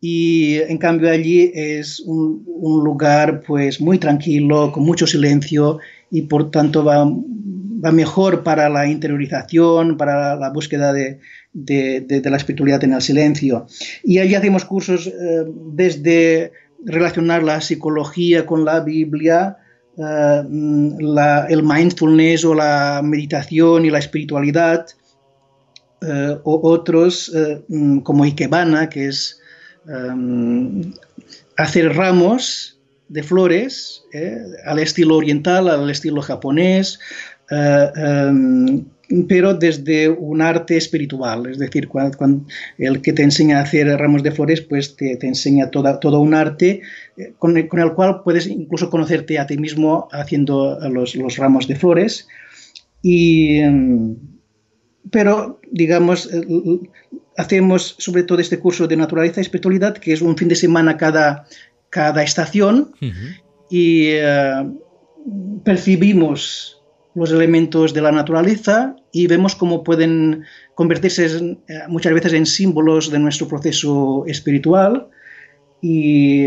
y en cambio allí es un, lugar pues muy tranquilo, con mucho silencio y por tanto va, va mejor para la interiorización, para la búsqueda de, de, la espiritualidad en el silencio. Y allí hacemos cursos eh, desde relacionar la psicología con la Biblia, eh, el mindfulness o la meditación y la espiritualidad, eh, o otros como Ikebana, que es Em, hacer ramos de flores eh, al estilo oriental, al estilo japonés, eh, em, pero desde un arte espiritual. Es decir, cuando, el que te enseña a hacer ramos de flores, pues te, enseña toda, todo un arte eh, con, el, cual puedes incluso conocerte a ti mismo haciendo los, los ramos de flores. Y, em, pero, digamos, hacemos sobre todo este curso de naturaleza y espiritualidad, que es un fin de semana cada, cada estación, y eh, percibimos los elementos de la naturaleza y vemos cómo pueden convertirse eh, muchas veces en símbolos de nuestro proceso espiritual. Y,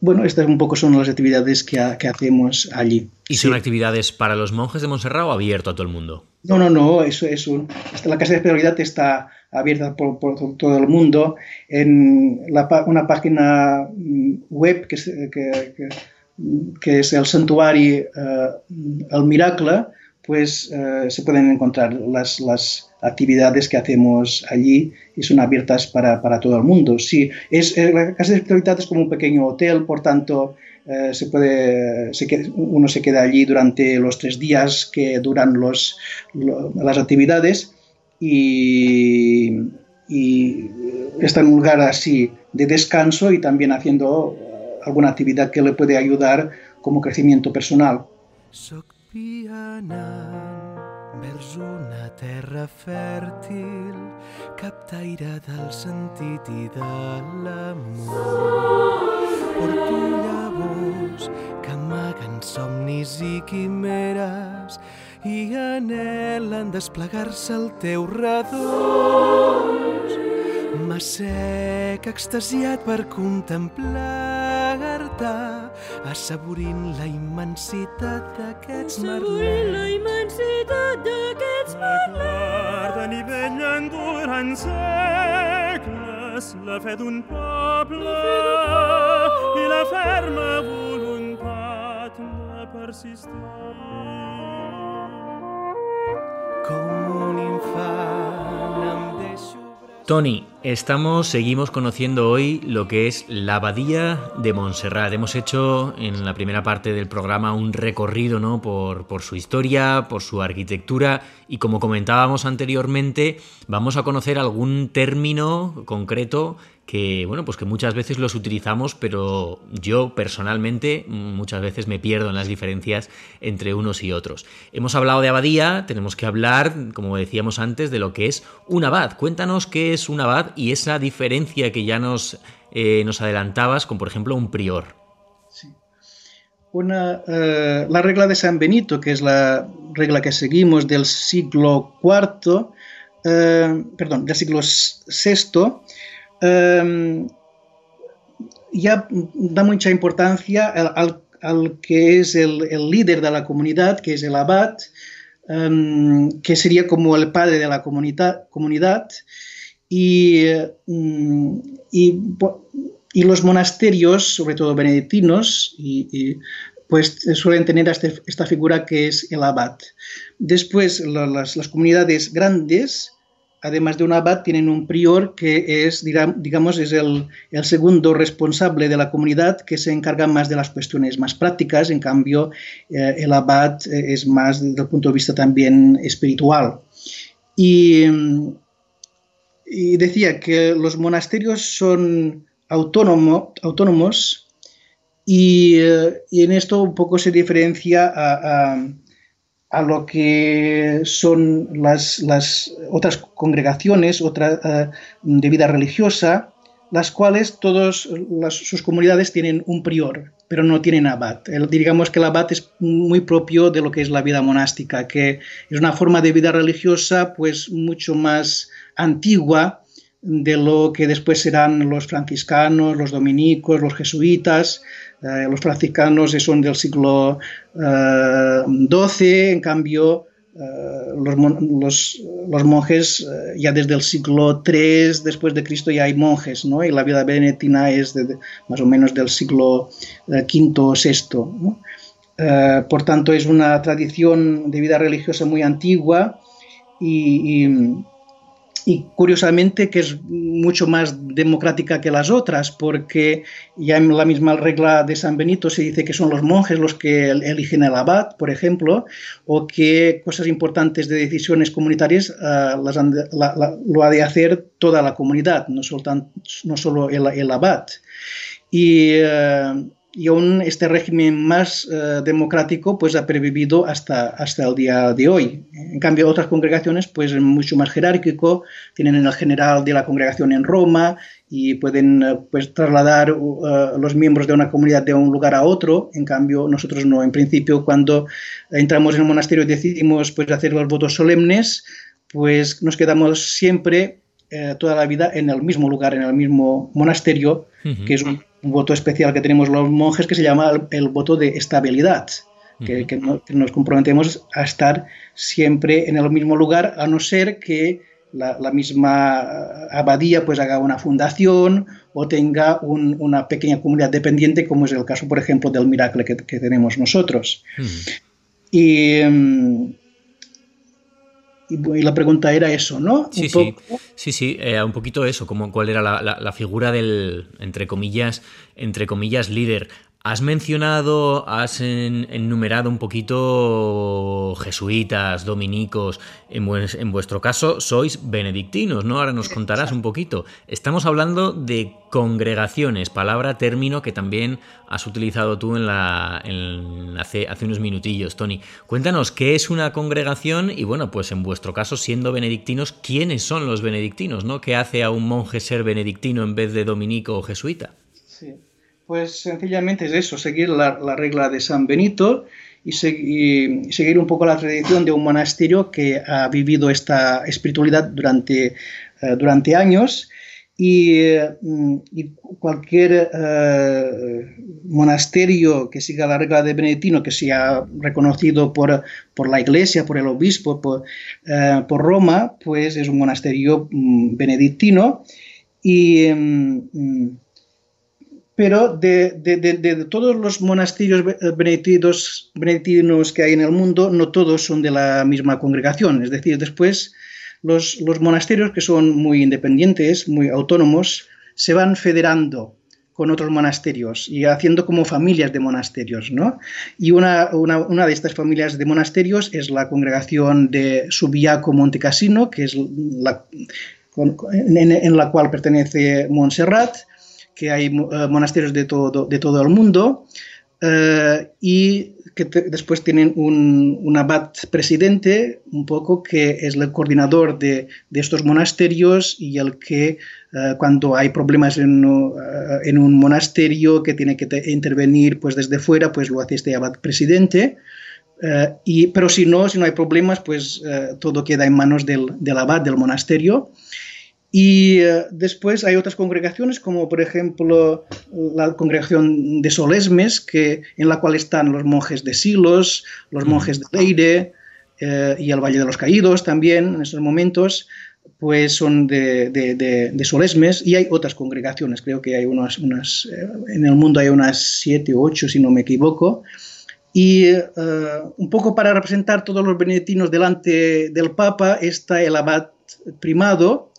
bueno, estas un poco son las actividades que, hacemos allí. ¿Y son actividades para los monjes de Montserrat o abierto a todo el mundo? No, no, no, eso es un, la Casa de Espiritualidad está abierta por, todo el mundo. En una página mm, web que, que, es el santuario uh, El Miracle, pues uh, se pueden encontrar las, las, actividades que hacemos allí y son abiertas para, para todo el mundo. Sí, es, eh, la Casa de Espiritualidad es como un pequeño hotel, por tanto, eh, se puede, se, uno se queda allí durante los tres días que duran los, las actividades y, y está en un lugar así de descanso y también haciendo eh, alguna actividad que le puede ayudar como crecimiento personal. Vers una terra fèrtil, captaire del sentit i de l'amor. Porto llavors que amaguen somnis i quimeres i anhelen desplegar-se al teu redós. M'assec extasiat per contemplar-te, assaborint la immensitat d'aquests merlets. la immensitat d'aquests merlets. i vetllen durant segles la fe d'un poble i la ferma voluntat de persistir. Com un infant Tony, estamos, seguimos conociendo hoy lo que es la abadía de Montserrat. Hemos hecho en la primera parte del programa un recorrido ¿no? por, por su historia, por su arquitectura y como comentábamos anteriormente, vamos a conocer algún término concreto que bueno, pues que muchas veces los utilizamos, pero yo personalmente muchas veces me pierdo en las diferencias entre unos y otros. Hemos hablado de abadía, tenemos que hablar, como decíamos antes, de lo que es un abad. Cuéntanos qué es un abad y esa diferencia que ya nos, eh, nos adelantabas con, por ejemplo, un prior. Sí. Una, eh, la regla de San Benito, que es la regla que seguimos del siglo IV, eh, perdón, del siglo VI, Em, ya da mucha importancia al, que es el, líder de la comunidad, que es el abad, em, que sería como el padre de la comunidad, comunidad y, mm, y, los monasterios, sobre todo benedictinos, y, pues suelen tener este, esta figura que es el abad. Después, las, las comunidades grandes, además de un abad, tienen un prior que es, digamos, es el, segundo responsable de la comunidad que se encarga más de las cuestiones más prácticas. En cambio, eh, el abad eh, es más desde el punto de vista también espiritual. Y, decía que los monasterios son autónomos eh, y, en esto un poco se diferencia a lo que son las, otras congregaciones otra, eh, de vida religiosa, las cuales todas sus comunidades tienen un prior, pero no tienen abad. digamos que el abad es muy propio de lo que es la vida monástica, que es una forma de vida religiosa pues mucho más antigua de lo que después serán los franciscanos, los dominicos, los jesuitas, eh, los franciscanos son del siglo XII, eh, en cambio eh, los, los, monjes ya desde el siglo III después de Cristo ya hay monjes, ¿no? y la vida benedictina es de, más o menos del siglo V o VI. por tanto, es una tradición de vida religiosa muy antigua y curiosamente que es mucho más democrática que las otras, porque ya en la misma regla de San Benito se dice que son los monjes los que eligen el abad, por ejemplo, o que cosas importantes de decisiones comunitarias uh, las lo ha de hacer toda la comunidad, no solo, no solo el, el abad. Y uh, y aún este régimen más eh, democrático pues ha pervivido hasta, hasta el día de hoy. En cambio, otras congregaciones pues mucho más jerárquico, tienen el general de la congregación en Roma y pueden eh, pues trasladar uh, los miembros de una comunidad de un lugar a otro, en cambio nosotros no. En principio, cuando entramos en el monasterio y decidimos pues hacer los votos solemnes, pues nos quedamos siempre eh, toda la vida en el mismo lugar, en el mismo monasterio, que es un, voto especial que tenemos los monjes que se llama el, voto de estabilidad, que, nos comprometemos a estar siempre en el mismo lugar, a no ser que la, misma abadía pues haga una fundación o tenga una pequeña comunidad dependiente, como es el caso, por ejemplo, del Miracle que, tenemos nosotros. y, y, la pregunta era eso, ¿no? Sí, sí, sí, sí, eh, un poquito eso, como cuál era la, la, figura del, entre comillas, entre comillas, líder. Has mencionado, has enumerado un poquito jesuitas, dominicos. En, vuestro caso sois benedictinos, ¿no? Ahora nos contarás un poquito. Estamos hablando de congregaciones, palabra, término que también has utilizado tú en la, hace, hace unos minutillos, Tony. Cuéntanos qué es una congregación y, bueno, pues en vuestro caso, siendo benedictinos, ¿quiénes son los benedictinos, ¿no? ¿Qué hace a un monje ser benedictino en vez de dominico o jesuita? Sí. Pues sencillamente es eso, seguir la, regla de San Benito y, seguir un poco la tradición de un monasterio que ha vivido esta espiritualidad durante, eh, durante años. Y, mm, cualquier eh, monasterio que siga la regla de Benedictino, que sea reconocido por, por la Iglesia, por el obispo, por, eh, por Roma, pues es un monasterio mm, benedictino. Y mm, pero de, todos los monasterios benedictinos, que hay en el mundo, no todos son de la misma congregación. Es decir, después los, monasterios que son muy independientes, muy autónomos, se van federando con otros monasterios y haciendo como familias de monasterios. ¿no? Y una, de estas familias de monasterios es la congregación de Subiaco Montecassino, que es la, en, la cual pertenece Montserrat, que hay eh, monasterios de todo, de todo el mundo eh, y que después tienen un, abad presidente, un poco que es el coordinador de, estos monasterios y el que eh, cuando hay problemas en, en, un monasterio que tiene que intervenir pues desde fuera, pues lo hace este abad presidente. y, pero si no, si no hay problemas, pues todo queda en manos del, del abad del monasterio. Y eh, después hay otras congregaciones, como por ejemplo la congregación de Solesmes, que, en la cual están los monjes de Silos, los monjes de Leire eh, y el Valle de los Caídos también en esos momentos, pues son de, de, Solesmes. Y hay otras congregaciones, creo que hay unas, unas eh, en el mundo hay unas siete o ocho, si no me equivoco. Y un poco para representar todos los benedictinos delante del Papa está el abad primado,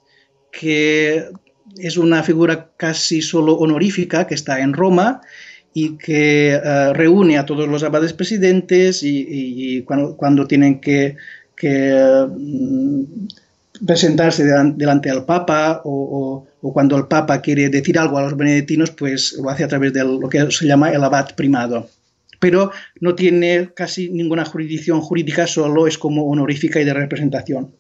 que es una figura casi solo honorífica que está en Roma y que eh, reúne a todos los abades presidentes y, cuando, tienen que, mm, presentarse delante, del Papa o, cuando el Papa quiere decir algo a los benedictinos, pues lo hace a través de lo que se llama el abad primado. Pero no tiene casi ninguna jurisdicción jurídica, solo es como honorífica y de representación.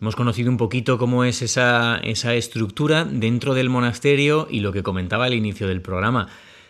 Hemos conocido un poquito cómo es esa, esa estructura dentro del monasterio y lo que comentaba al inicio del programa.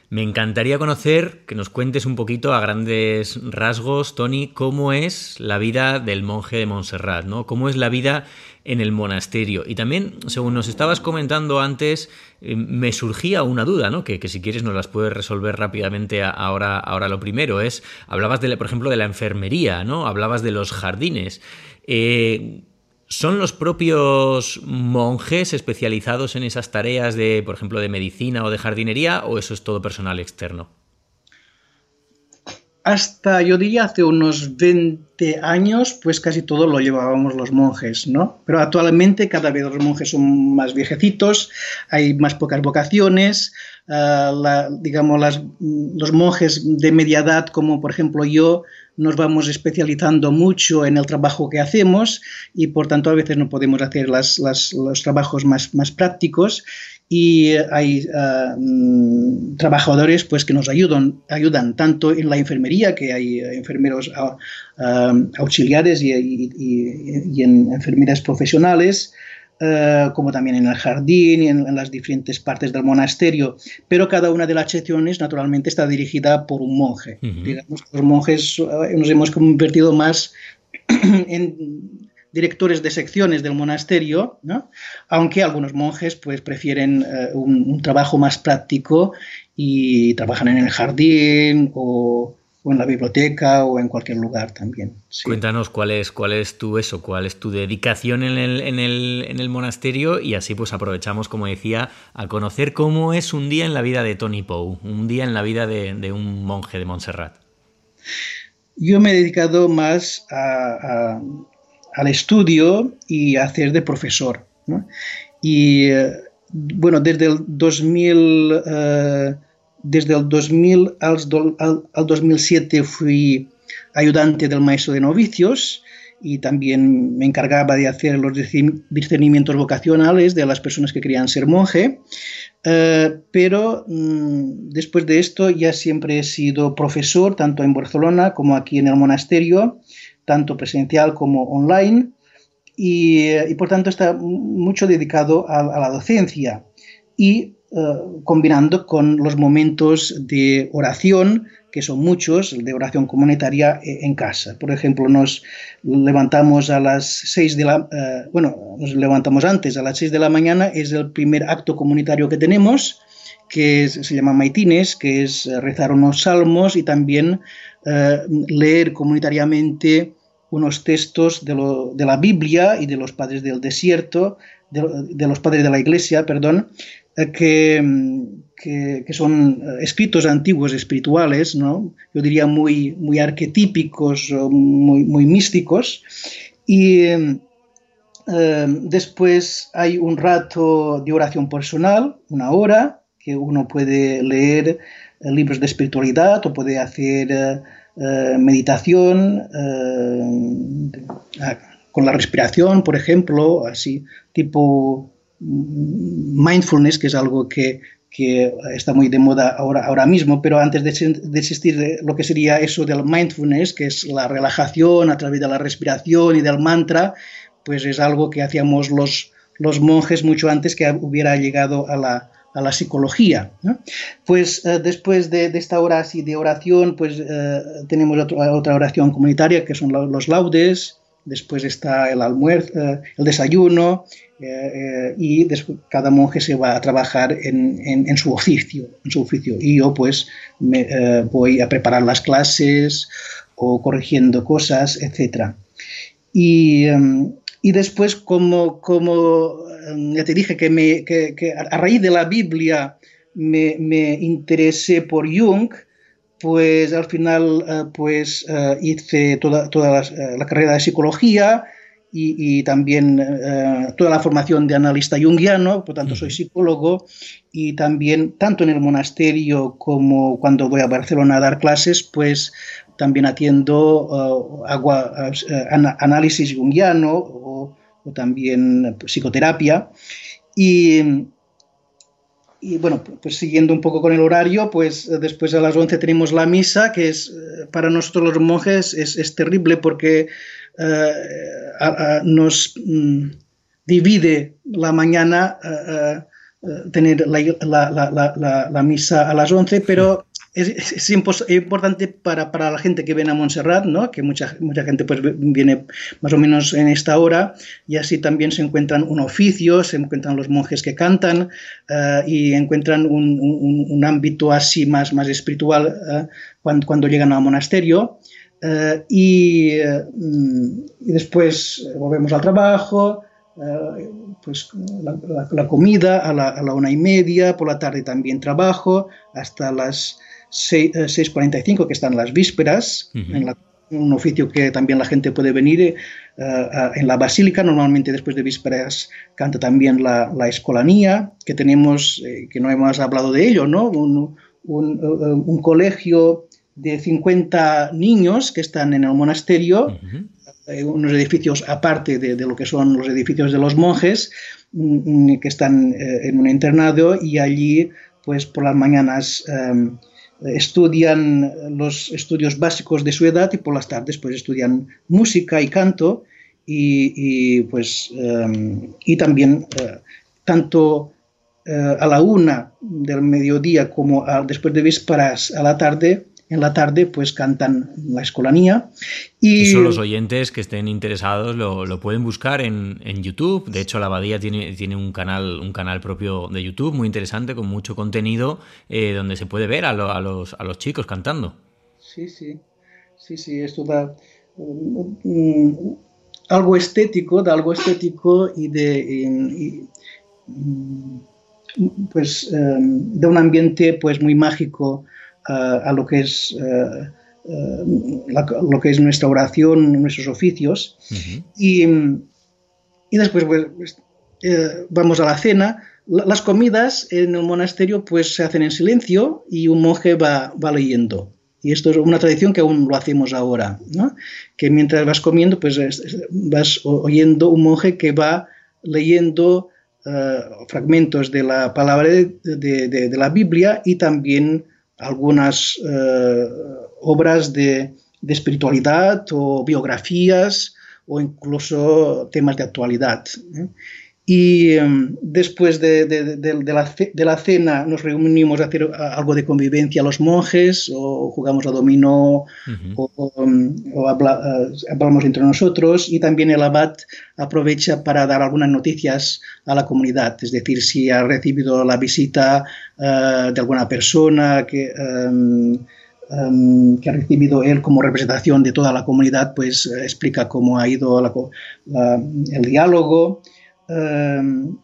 Me encantaría conocer, que nos cuentes un poquito a grandes rasgos, Tony, cómo es la vida del monje de Montserrat, ¿no? Cómo es la vida en el monasterio. Y también, según nos estabas comentando antes, eh, me surgía una duda, ¿no? Que, si quieres nos las puedes resolver rápidamente ahora, ahora lo primero. Es, hablabas, de, por ejemplo, de la enfermería, ¿no? Hablabas de los jardines. Eh, ¿Son los propios monjes especializados en esas tareas de, por ejemplo, de medicina o de jardinería o eso es todo personal externo? Hasta yo diría hace unos 20 años, pues casi todo lo llevábamos los monjes, ¿no? Pero actualmente cada vez los monjes son más viejecitos, hay más pocas vocaciones, ah, digamos, los monjes de media edad, como por ejemplo yo, nos vamos especializando mucho en el trabajo que hacemos y por tanto a veces no podemos hacer los trabajos más, más prácticos. Y hay ah, mm, trabajadores pues que nos ayudan ayudan tanto en la enfermería que hay enfermeros ah, ah, auxiliares y, y, en enfermeras profesionales eh, como también en el jardín y en, las diferentes partes del monasterio, pero cada una de las secciones naturalmente está dirigida por un monje. Digamos, los monjes eh, nos hemos convertido más en directores de secciones del monasterio, aunque algunos monjes pues, prefieren eh, un, trabajo más práctico y trabajan en el jardín o, en la biblioteca o en cualquier lugar también. Cuéntanos cuál es, cuál es tu eso, cuál es tu dedicación en el, en, el, en el, monasterio y así pues aprovechamos, como decía, a conocer cómo es un día en la vida de Tony Poe, un día en la vida de, de un monje de Montserrat. Yo me he dedicado más al estudio y a hacer de profesor. Y eh, bueno, desde el 2000, eh, desde el 2000 al, al, 2007 fui ayudante del maestro de novicios y también me encargaba de hacer los discernimientos vocacionales de las personas que querían ser monje. Eh, pero mm, después de esto ya siempre he sido profesor, tanto en Barcelona como aquí en el monasterio, tanto presencial como online, y, eh, por tanto está mucho dedicado a, la docencia y eh, combinando con los momentos de oración que son muchos, de oración comunitaria eh, en casa. Por ejemplo, nos levantamos a las 6 de la... Eh, bueno, nos levantamos antes, a las 6 de la mañana, es el primer acto comunitario que tenemos, que se llama Maitines, que es rezar unos salmos y también leer comunitariamente unos textos de, de, la Biblia y de los padres del desierto, de, de los padres de la iglesia, perdón, que, que, son eh, escritos antiguos espirituales, ¿no? yo diría muy, muy arquetípicos, muy, muy místicos, y eh, después hay un rato de oración personal, una hora, que uno puede leer eh, libros de espiritualidad o puede hacer meditación con la respiración, por ejemplo, así, tipo mm, mindfulness, que es algo que que está muy de moda ahora, ahora mismo, pero antes de, existir lo que sería eso del mindfulness, que es la relajación a través de la respiración y del mantra, pues es algo que hacíamos los, los monjes mucho antes que hubiera llegado a la, a la psicología. Pues eh, después de, esta hora así de oración, pues eh, tenemos otra oración comunitaria que son los laudes, después está el almuerzo, eh, el desayuno, eh, eh, y después cada monje se va a trabajar en, su oficio, en su oficio. Y yo pues me, voy a preparar las clases o corrigiendo cosas, etc. Y, y después, como, como ya te dije que, me, que, que a raíz de la Biblia me, me interesé por Jung, pues al final eh, pues eh, hice toda, toda eh, la, carrera de psicología y, también toda la formación de analista junguiano, por tanto soy psicólogo y también tanto en el monasterio como cuando voy a Barcelona a dar clases, pues también atiendo análisis junguiano o, o también psicoterapia. Y y bueno, pues siguiendo un poco con el horario, pues eh, después a las 11 tenemos la misa, que es eh, para nosotros los monjes es, terrible porque eh, nos mm, divide la mañana tener la, la, misa a las 11, pero es, importante para, la gente que viene a Montserrat, ¿no? que mucha, mucha gente pues, viene más o menos en esta hora, y así también se encuentran un oficio, se encuentran los monjes que cantan eh, y encuentran un, ámbito así más, más espiritual eh, cuando, cuando, llegan al monasterio. Eh, y, y, después volvemos al trabajo, pues la, comida a la, a la, una y media, por la tarde también trabajo, hasta las 6.45, eh, que están las vísperas, en un oficio que también la gente puede venir eh, en la basílica. Normalmente después de vísperas canta también la, escolanía, que tenemos, eh, que no hemos hablado de ello, ¿no? Un, colegio de 50 niños que están en el monasterio, unos edificios aparte de, lo que son los edificios de los monjes, mm, mm, que están en un internado y allí, pues por las mañanas em, estudian los estudios básicos de su edad y por las tardes pues estudian música y canto y, pues em, y también eh, tanto eh, a la una del mediodía como después de vísperas a la tarde en la tarde pues cantan la escolanía. Y Eso los oyentes que estén interesados lo, pueden buscar en, YouTube. De hecho, la Abadía tiene, tiene un, canal, un canal propio de YouTube muy interesante con mucho contenido eh, donde se puede ver a, los, a los chicos cantando. Sí, sí, sí, sí, esto da mm, algo estético, da algo estético y de... Mm, pues em, de un ambiente pues muy mágico a lo que es eh, eh, lo que es nuestra oración, nuestros oficios. y, y, después pues, eh, vamos a la cena. Las comidas en el monasterio pues se hacen en silencio y un monje va, va leyendo. Y esto es una tradición que aún lo hacemos ahora, ¿no? que mientras vas comiendo pues vas oyendo un monje que va leyendo fragmentos de la palabra de, de, de, la Biblia y también algunas eh, obras de, espiritualidad o biografías o incluso temas de actualidad. ¿eh? Y em, después de, la, cena nos reunimos a hacer algo de convivencia los monjes, o jugamos a dominó, o, em, eh, hablamos entre nosotros, y también el abad aprovecha para dar algunas noticias a la comunidad, es decir, si ha recibido la visita eh, de alguna persona que... Em, que ha recibido él como representación de toda la comunidad, pues eh, explica cómo ha ido el diálogo. Em,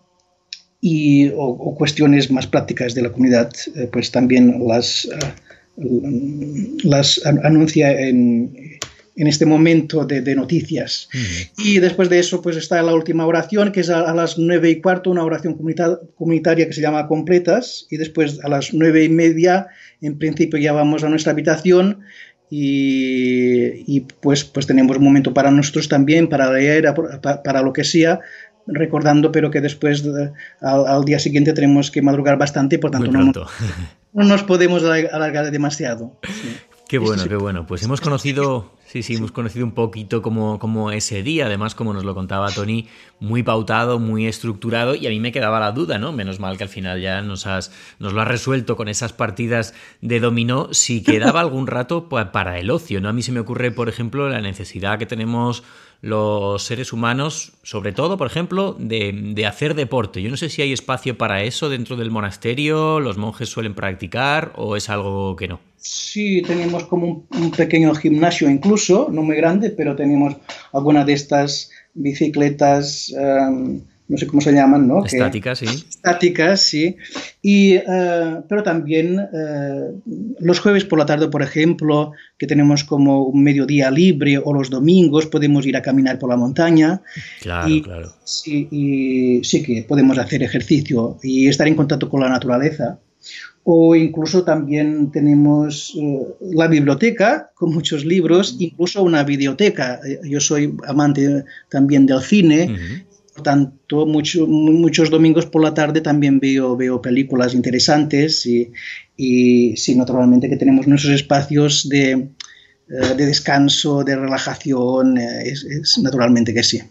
y, o, cuestiones más prácticas de la comunidad, eh, pues también las, eh, las anuncia en, en, este momento de, noticias. Y después de eso, pues está la última oración, que es a, las nueve y cuarto, una oración comunitaria que se llama Completas, y después a las nueve y media, en principio ya vamos a nuestra habitación y, y, pues, pues tenemos un momento para nosotros también, para leer, para, para lo que sea, recordando, pero que después al, día siguiente tenemos que madrugar bastante, por tanto no, no, nos podemos alargar demasiado. Qué bueno, qué bueno. Pues hemos conocido, sí, sí, hemos conocido un poquito como, como ese día, además, como nos lo contaba Tony, muy pautado, muy estructurado, y a mí me quedaba la duda, ¿no? Menos mal que al final ya nos, has, nos lo has resuelto con esas partidas de dominó, si quedaba algún rato para el ocio, ¿no? A mí se me ocurre, por ejemplo, la necesidad que tenemos los seres humanos, sobre todo, por ejemplo, de, hacer deporte. Yo no sé si hay espacio para eso dentro del monasterio, los monjes suelen practicar o es algo que no. Sí, tenemos como un, pequeño gimnasio incluso, no muy grande, pero tenemos algunas de estas bicicletas. Em, no sé cómo se llaman, ¿no? Estáticas, sí. Estáticas, sí. Y, eh, pero también eh, los jueves por la tarde, por ejemplo, que tenemos como un mediodía libre, o los domingos podemos ir a caminar por la montaña. Claro, claro. Sí, y sí que podemos hacer ejercicio y estar en contacto con la naturaleza. O incluso también tenemos eh, la biblioteca con muchos libros, incluso una videoteca. Yo soy amante también del cine tanto, muchos domingos por la tarde también veo, veo películas interesantes y, y sí, naturalmente que tenemos nuestros espacios de, eh, de descanso, de relajación, eh, es, naturalmente que sí.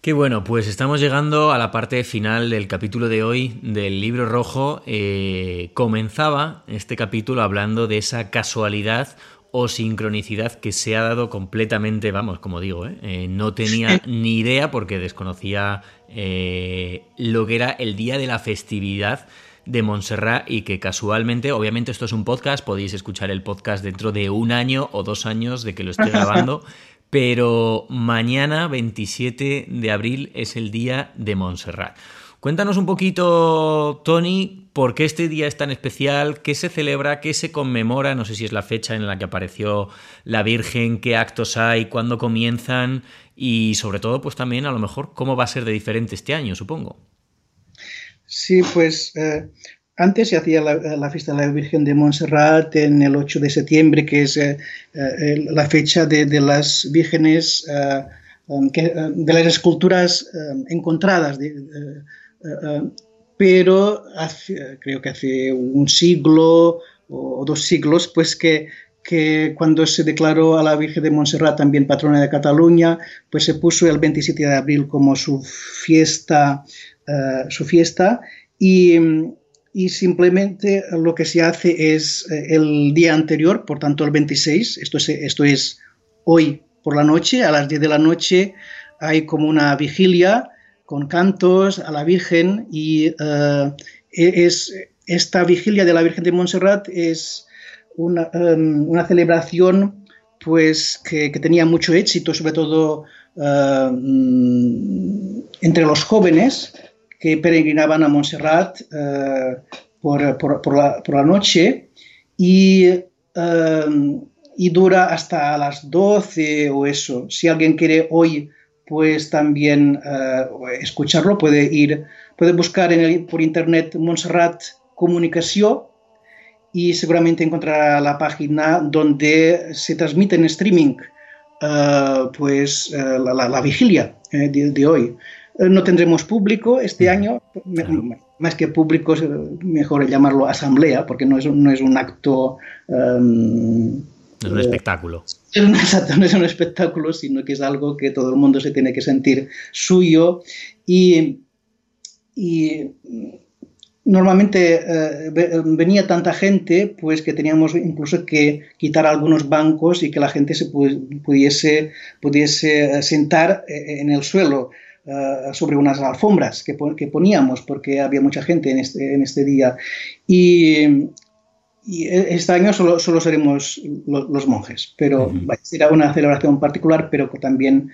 Qué bueno, pues estamos llegando a la parte final del capítulo de hoy del libro rojo. Eh, comenzaba este capítulo hablando de esa casualidad o sincronicidad que se ha dado completamente, vamos, como digo, ¿eh? Eh, no tenía ni idea porque desconocía eh, lo que era el día de la festividad de Montserrat y que casualmente, obviamente esto es un podcast, podéis escuchar el podcast dentro de un año o dos años de que lo estoy grabando, pero mañana 27 de abril es el día de Montserrat. Cuéntanos un poquito, Tony, por qué este día es tan especial, qué se celebra, qué se conmemora, no sé si es la fecha en la que apareció la Virgen, qué actos hay, cuándo comienzan y sobre todo, pues también a lo mejor cómo va a ser de diferente este año, supongo. Sí, pues eh, antes se hacía la, fiesta de la Virgen de Montserrat en el 8 de septiembre, que es eh, eh, la fecha de, las vírgenes, de las esculturas encontradas. De, pero creo que hace un siglo o dos siglos, pues que, cuando se declaró a la Virgen de Montserrat también patrona de Cataluña, pues se puso el 27 de abril como su fiesta, eh, su fiesta y, y simplemente lo que se hace es eh, el día anterior, por tanto el 26, esto es, esto es hoy por la noche, a las 10 de la noche hay como una vigilia con cantos a la Virgen y eh, e-, es, esta vigilia de la Virgen de Montserrat es una, em, celebración pues que, tenía mucho éxito, sobre todo mm, entre los jóvenes que peregrinaban a Montserrat eh, por, por, la, noche y, eh, y, dura hasta las 12 o eso. Si alguien quiere hoy pues también escucharlo, puede ir, puede buscar en por internet Montserrat Comunicación y seguramente encontrará la página donde se transmite en streaming uh, pues uh, la, la, vigilia eh, de, de, hoy. No tendremos público este año, más que público, mejor llamarlo asamblea, porque no es, no es un acto... Um, no es un espectáculo. Exacto, no es un espectáculo, sino que es algo que todo el mundo se tiene que sentir suyo y, y normalmente eh, venía tanta gente pues que teníamos incluso que quitar algunos bancos y que la gente se pudiese, pudiese eh, sentar eh, en el suelo sobre unas alfombras que, que, poníamos porque había mucha gente en este, en este día y, y este año solo, solo seremos los, monjes pero uh -huh. será una celebración particular pero también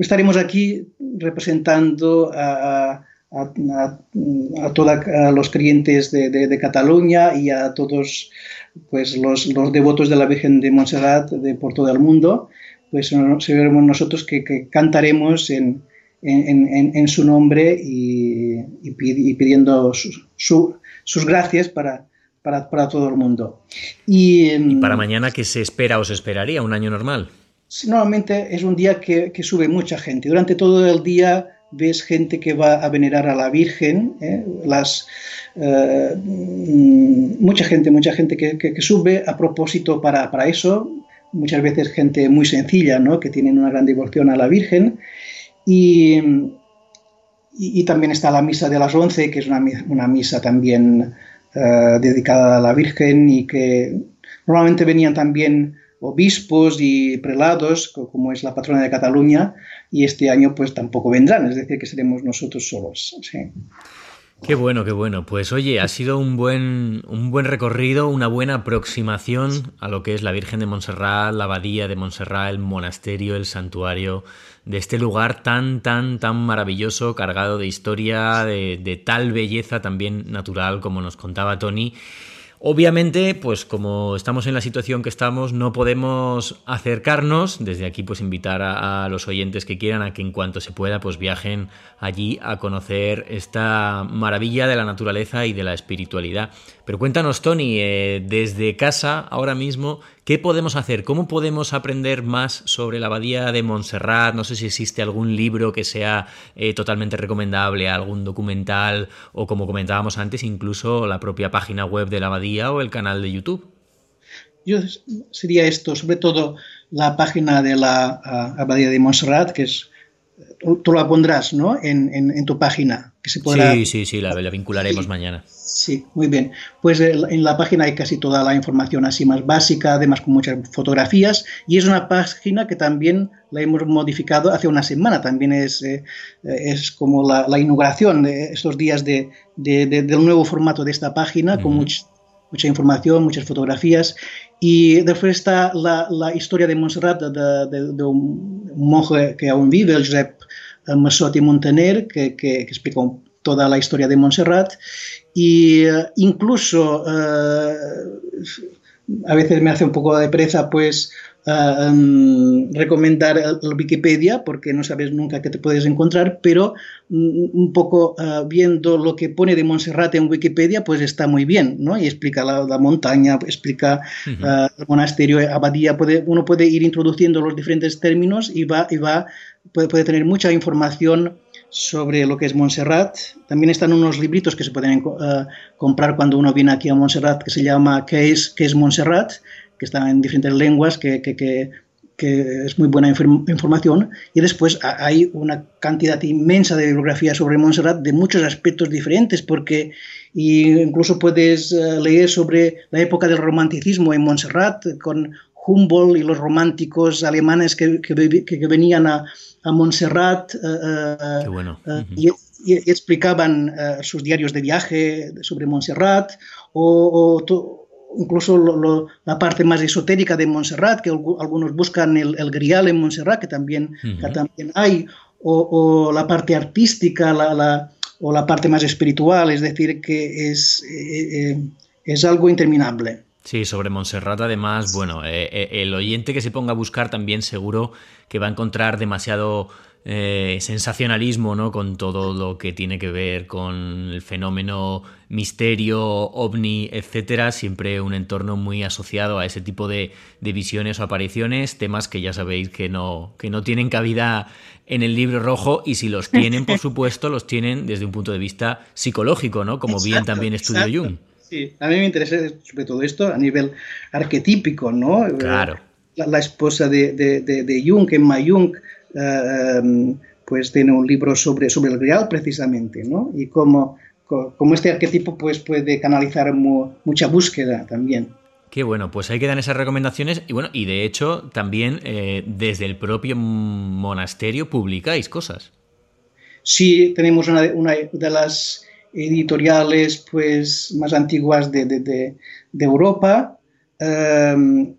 estaremos aquí representando a a, todos los creyentes de, Cataluña y a todos pues, los, devotos de la Virgen de Montserrat de, por todo el mundo, pues seremos nosotros que, cantaremos en, en, su nombre y, y pidiendo sus gracias para, para, para, todo el mundo. Y, ¿Y, para mañana qué se espera o se esperaría? ¿Un año normal? Normalmente es un día que, que sube mucha gente. Durante todo el día ves gente que va a venerar a la Virgen, ¿eh? las, eh, mucha gente, mucha gente que, que, que sube a propósito para, para, eso, muchas veces gente muy sencilla, ¿no? que tienen una gran devoción a la Virgen, y, y, y también está la misa de las 11, que es una, una misa también uh, dedicada a la Virgen y que normalmente venían también obispos y prelados, como es la patrona de Cataluña, y este año pues tampoco vendrán, es decir, que seremos nosotros solos. Qué bueno, qué bueno. Pues oye, ha sido un buen, un buen recorrido, una buena aproximación a lo que es la Virgen de Montserrat, la abadía de Montserrat, el monasterio, el santuario de este lugar tan, tan, tan maravilloso, cargado de historia, de, de tal belleza también natural como nos contaba Tony. Obviamente, pues como estamos en la situación que estamos, no podemos acercarnos. Desde aquí, pues invitar a, a, los oyentes que quieran a que en cuanto se pueda, pues viajen allí a conocer esta maravilla de la naturaleza y de la espiritualidad. Pero cuéntanos, Tony, eh, desde casa, ahora mismo, ¿qué podemos hacer? ¿Cómo podemos aprender más sobre la abadía de Montserrat? No sé si existe algún libro que sea eh, totalmente recomendable, algún documental o, como comentábamos antes, incluso la propia página web de la abadía o el canal de YouTube. Yo sería esto, sobre todo la página de la uh, abadía de Montserrat, que es tú la pondrás ¿no? en, en, en, tu página. Que se podrá... Sí, sí, sí, la, la vincularemos sí, mañana. Sí, muy bien. Pues en la página hay casi toda la información así más básica, además con muchas fotografías, y es una página que también la hemos modificado hace una semana, también es, eh, es como la, la, inauguración de estos días de, de, de, del nuevo formato de esta página, uh -huh. con much, mucha información, muchas fotografías, y después está la, la historia de Montserrat, de, de, de, un monje que aún vive, el Josep Massot y Montaner, que, que, que explica toda la historia de Montserrat, y uh, incluso uh, a veces me hace un poco de presa, pues uh, um, recomendar el Wikipedia porque no sabes nunca qué te puedes encontrar, pero um, un poco uh, viendo lo que pone de Montserrat en Wikipedia, pues está muy bien, ¿no? Y explica la, la montaña, explica uh -huh. el monasterio, abadía, puede, uno puede ir introduciendo los diferentes términos y va, y va puede, tener mucha información sobre lo que es Montserrat. También están unos libritos que se pueden uh, comprar cuando uno viene aquí a Montserrat que se llama ¿Qué es, qué es Montserrat? que están en diferentes lenguas que, que, que, que es muy buena información, y después hay una cantidad inmensa de bibliografía sobre Montserrat de muchos aspectos diferentes, porque incluso puedes eh, leer sobre la época del romanticismo en Montserrat, con Humboldt y los románticos alemanes que, que, venían a, a Montserrat uh, bueno. y, y, explicaban sus diarios de viaje sobre Montserrat, o, o incluso lo, la parte más esotérica de Montserrat, que algunos buscan el, el grial en Montserrat, que también, uh -huh. que también hay, o, o, la parte artística la, la, o la parte más espiritual, es decir, que es, eh, eh, es algo interminable. Sí, sobre Montserrat además, bueno, eh, eh, el oyente que se ponga a buscar también seguro que va a encontrar demasiado eh, sensacionalismo, ¿no? Con todo lo que tiene que ver con el fenómeno misterio, ovni, etcétera. Siempre un entorno muy asociado a ese tipo de, de, visiones o apariciones, temas que ya sabéis que no, que no tienen cabida en el libro rojo y si los tienen, por supuesto, los tienen desde un punto de vista psicológico, ¿no? Como exacto, bien también estudió. Jung. Sí, a mí me interesa sobre todo esto a nivel arquetípico, ¿no? Claro. La, la esposa de, de, de, de Jung, Emma Jung, Uh, pues tiene un libro sobre, sobre el Grial precisamente, ¿no? Y cómo, cómo este arquetipo pues, puede canalizar mu mucha búsqueda también. Qué bueno, pues ahí quedan esas recomendaciones y bueno, y de hecho también eh, desde el propio monasterio publicáis cosas. Sí, tenemos una, una de las editoriales pues más antiguas de, de, de, Europa. Um,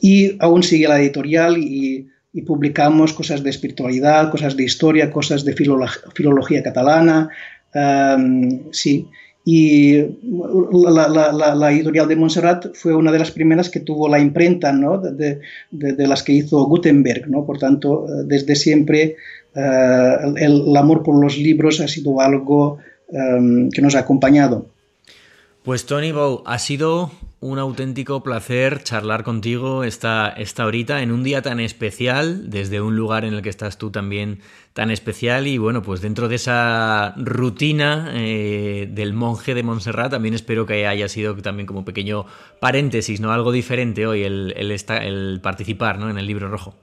y aún sigue la editorial y, y, publicamos cosas de espiritualidad, cosas de historia, cosas de filología, catalana, um, sí. Y la, la, la, la, editorial de Montserrat fue una de las primeras que tuvo la imprenta ¿no? de, de, de, las que hizo Gutenberg. ¿no? Por tanto, desde siempre uh, el, el, amor por los libros ha sido algo um, que nos ha acompañado. Pues Tony Bow, ha sido un auténtico placer charlar contigo esta, esta horita en un día tan especial, desde un lugar en el que estás tú también tan especial y bueno, pues dentro de esa rutina eh, del monje de Montserrat también espero que haya sido también como pequeño paréntesis, ¿no? Algo diferente hoy el, esta, el participar ¿no? en el libro rojo.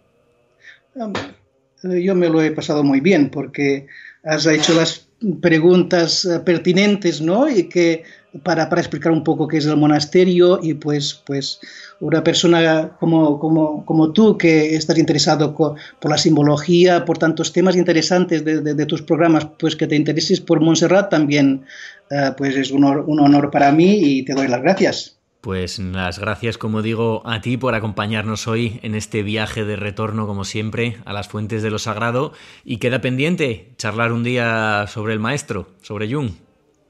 Yo me lo he pasado muy bien porque has hecho las preguntas eh, pertinentes, ¿no? Y que para, para, explicar un poco qué es el monasterio y pues, pues una persona como, como, como tú que estás interesado por la simbología, por tantos temas interesantes de, de, de, tus programas, pues que te intereses por Montserrat también uh, pues es un, un honor para mí y te doy las gracias. Pues las gracias, como digo, a ti por acompañarnos hoy en este viaje de retorno, como siempre, a las fuentes de lo sagrado. Y queda pendiente charlar un día sobre el maestro, sobre Jung.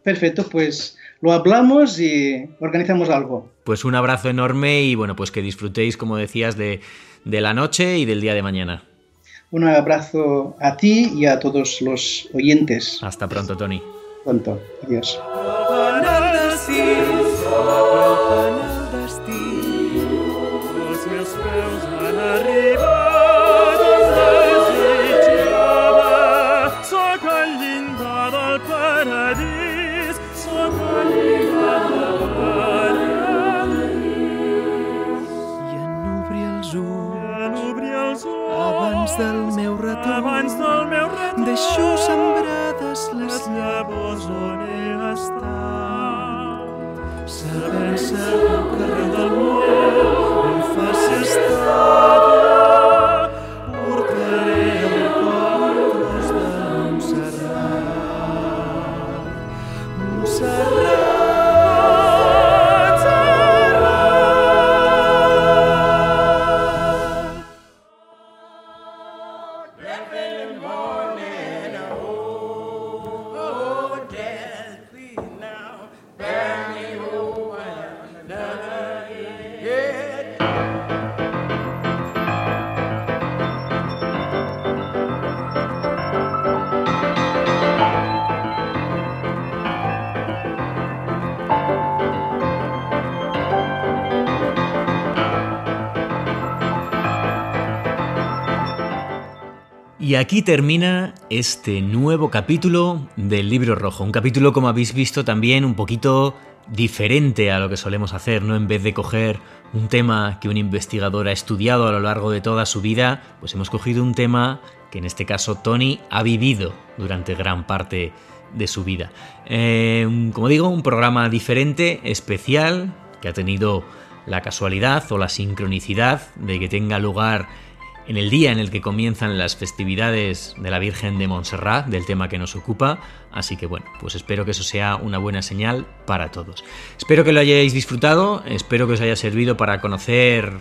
Perfecto, pues lo hablamos y organizamos algo. Pues un abrazo enorme y bueno, pues que disfrutéis, como decías, de, de la noche y del día de mañana. Un abrazo a ti y a todos los oyentes. Hasta pronto, Tony. Pronto. Adiós. Y aquí termina este nuevo capítulo del libro rojo. Un capítulo, como habéis visto, también un poquito diferente a lo que solemos hacer, ¿no? En vez de coger un tema que un investigador ha estudiado a lo largo de toda su vida, pues hemos cogido un tema que en este caso Tony ha vivido durante gran parte de su vida. Eh, como digo, un programa diferente, especial, que ha tenido la casualidad o la sincronicidad de que tenga lugar en el día en el que comienzan las festividades de la Virgen de Montserrat, del tema que nos ocupa. Así que bueno, pues espero que eso sea una buena señal para todos. Espero que lo hayáis disfrutado, espero que os haya servido para conocer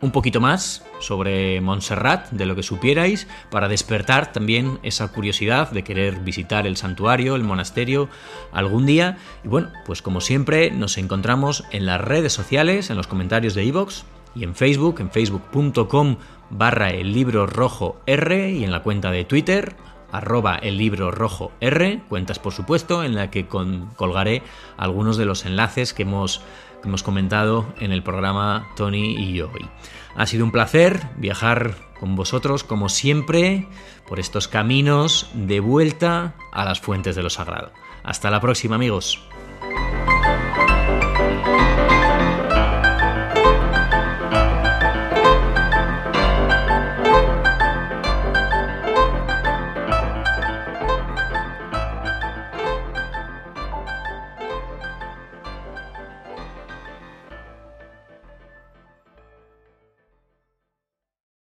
un poquito más sobre Montserrat, de lo que supierais, para despertar también esa curiosidad de querer visitar el santuario, el monasterio algún día. Y bueno, pues como siempre nos encontramos en las redes sociales, en los comentarios de iVoox y en Facebook, en facebook.com barra el libro rojo R y en la cuenta de Twitter arroba el libro rojo R, cuentas por supuesto, en la que colgaré algunos de los enlaces que hemos, que hemos comentado en el programa Tony y yo hoy. Ha sido un placer viajar con vosotros, como siempre, por estos caminos de vuelta a las fuentes de lo sagrado. Hasta la próxima amigos.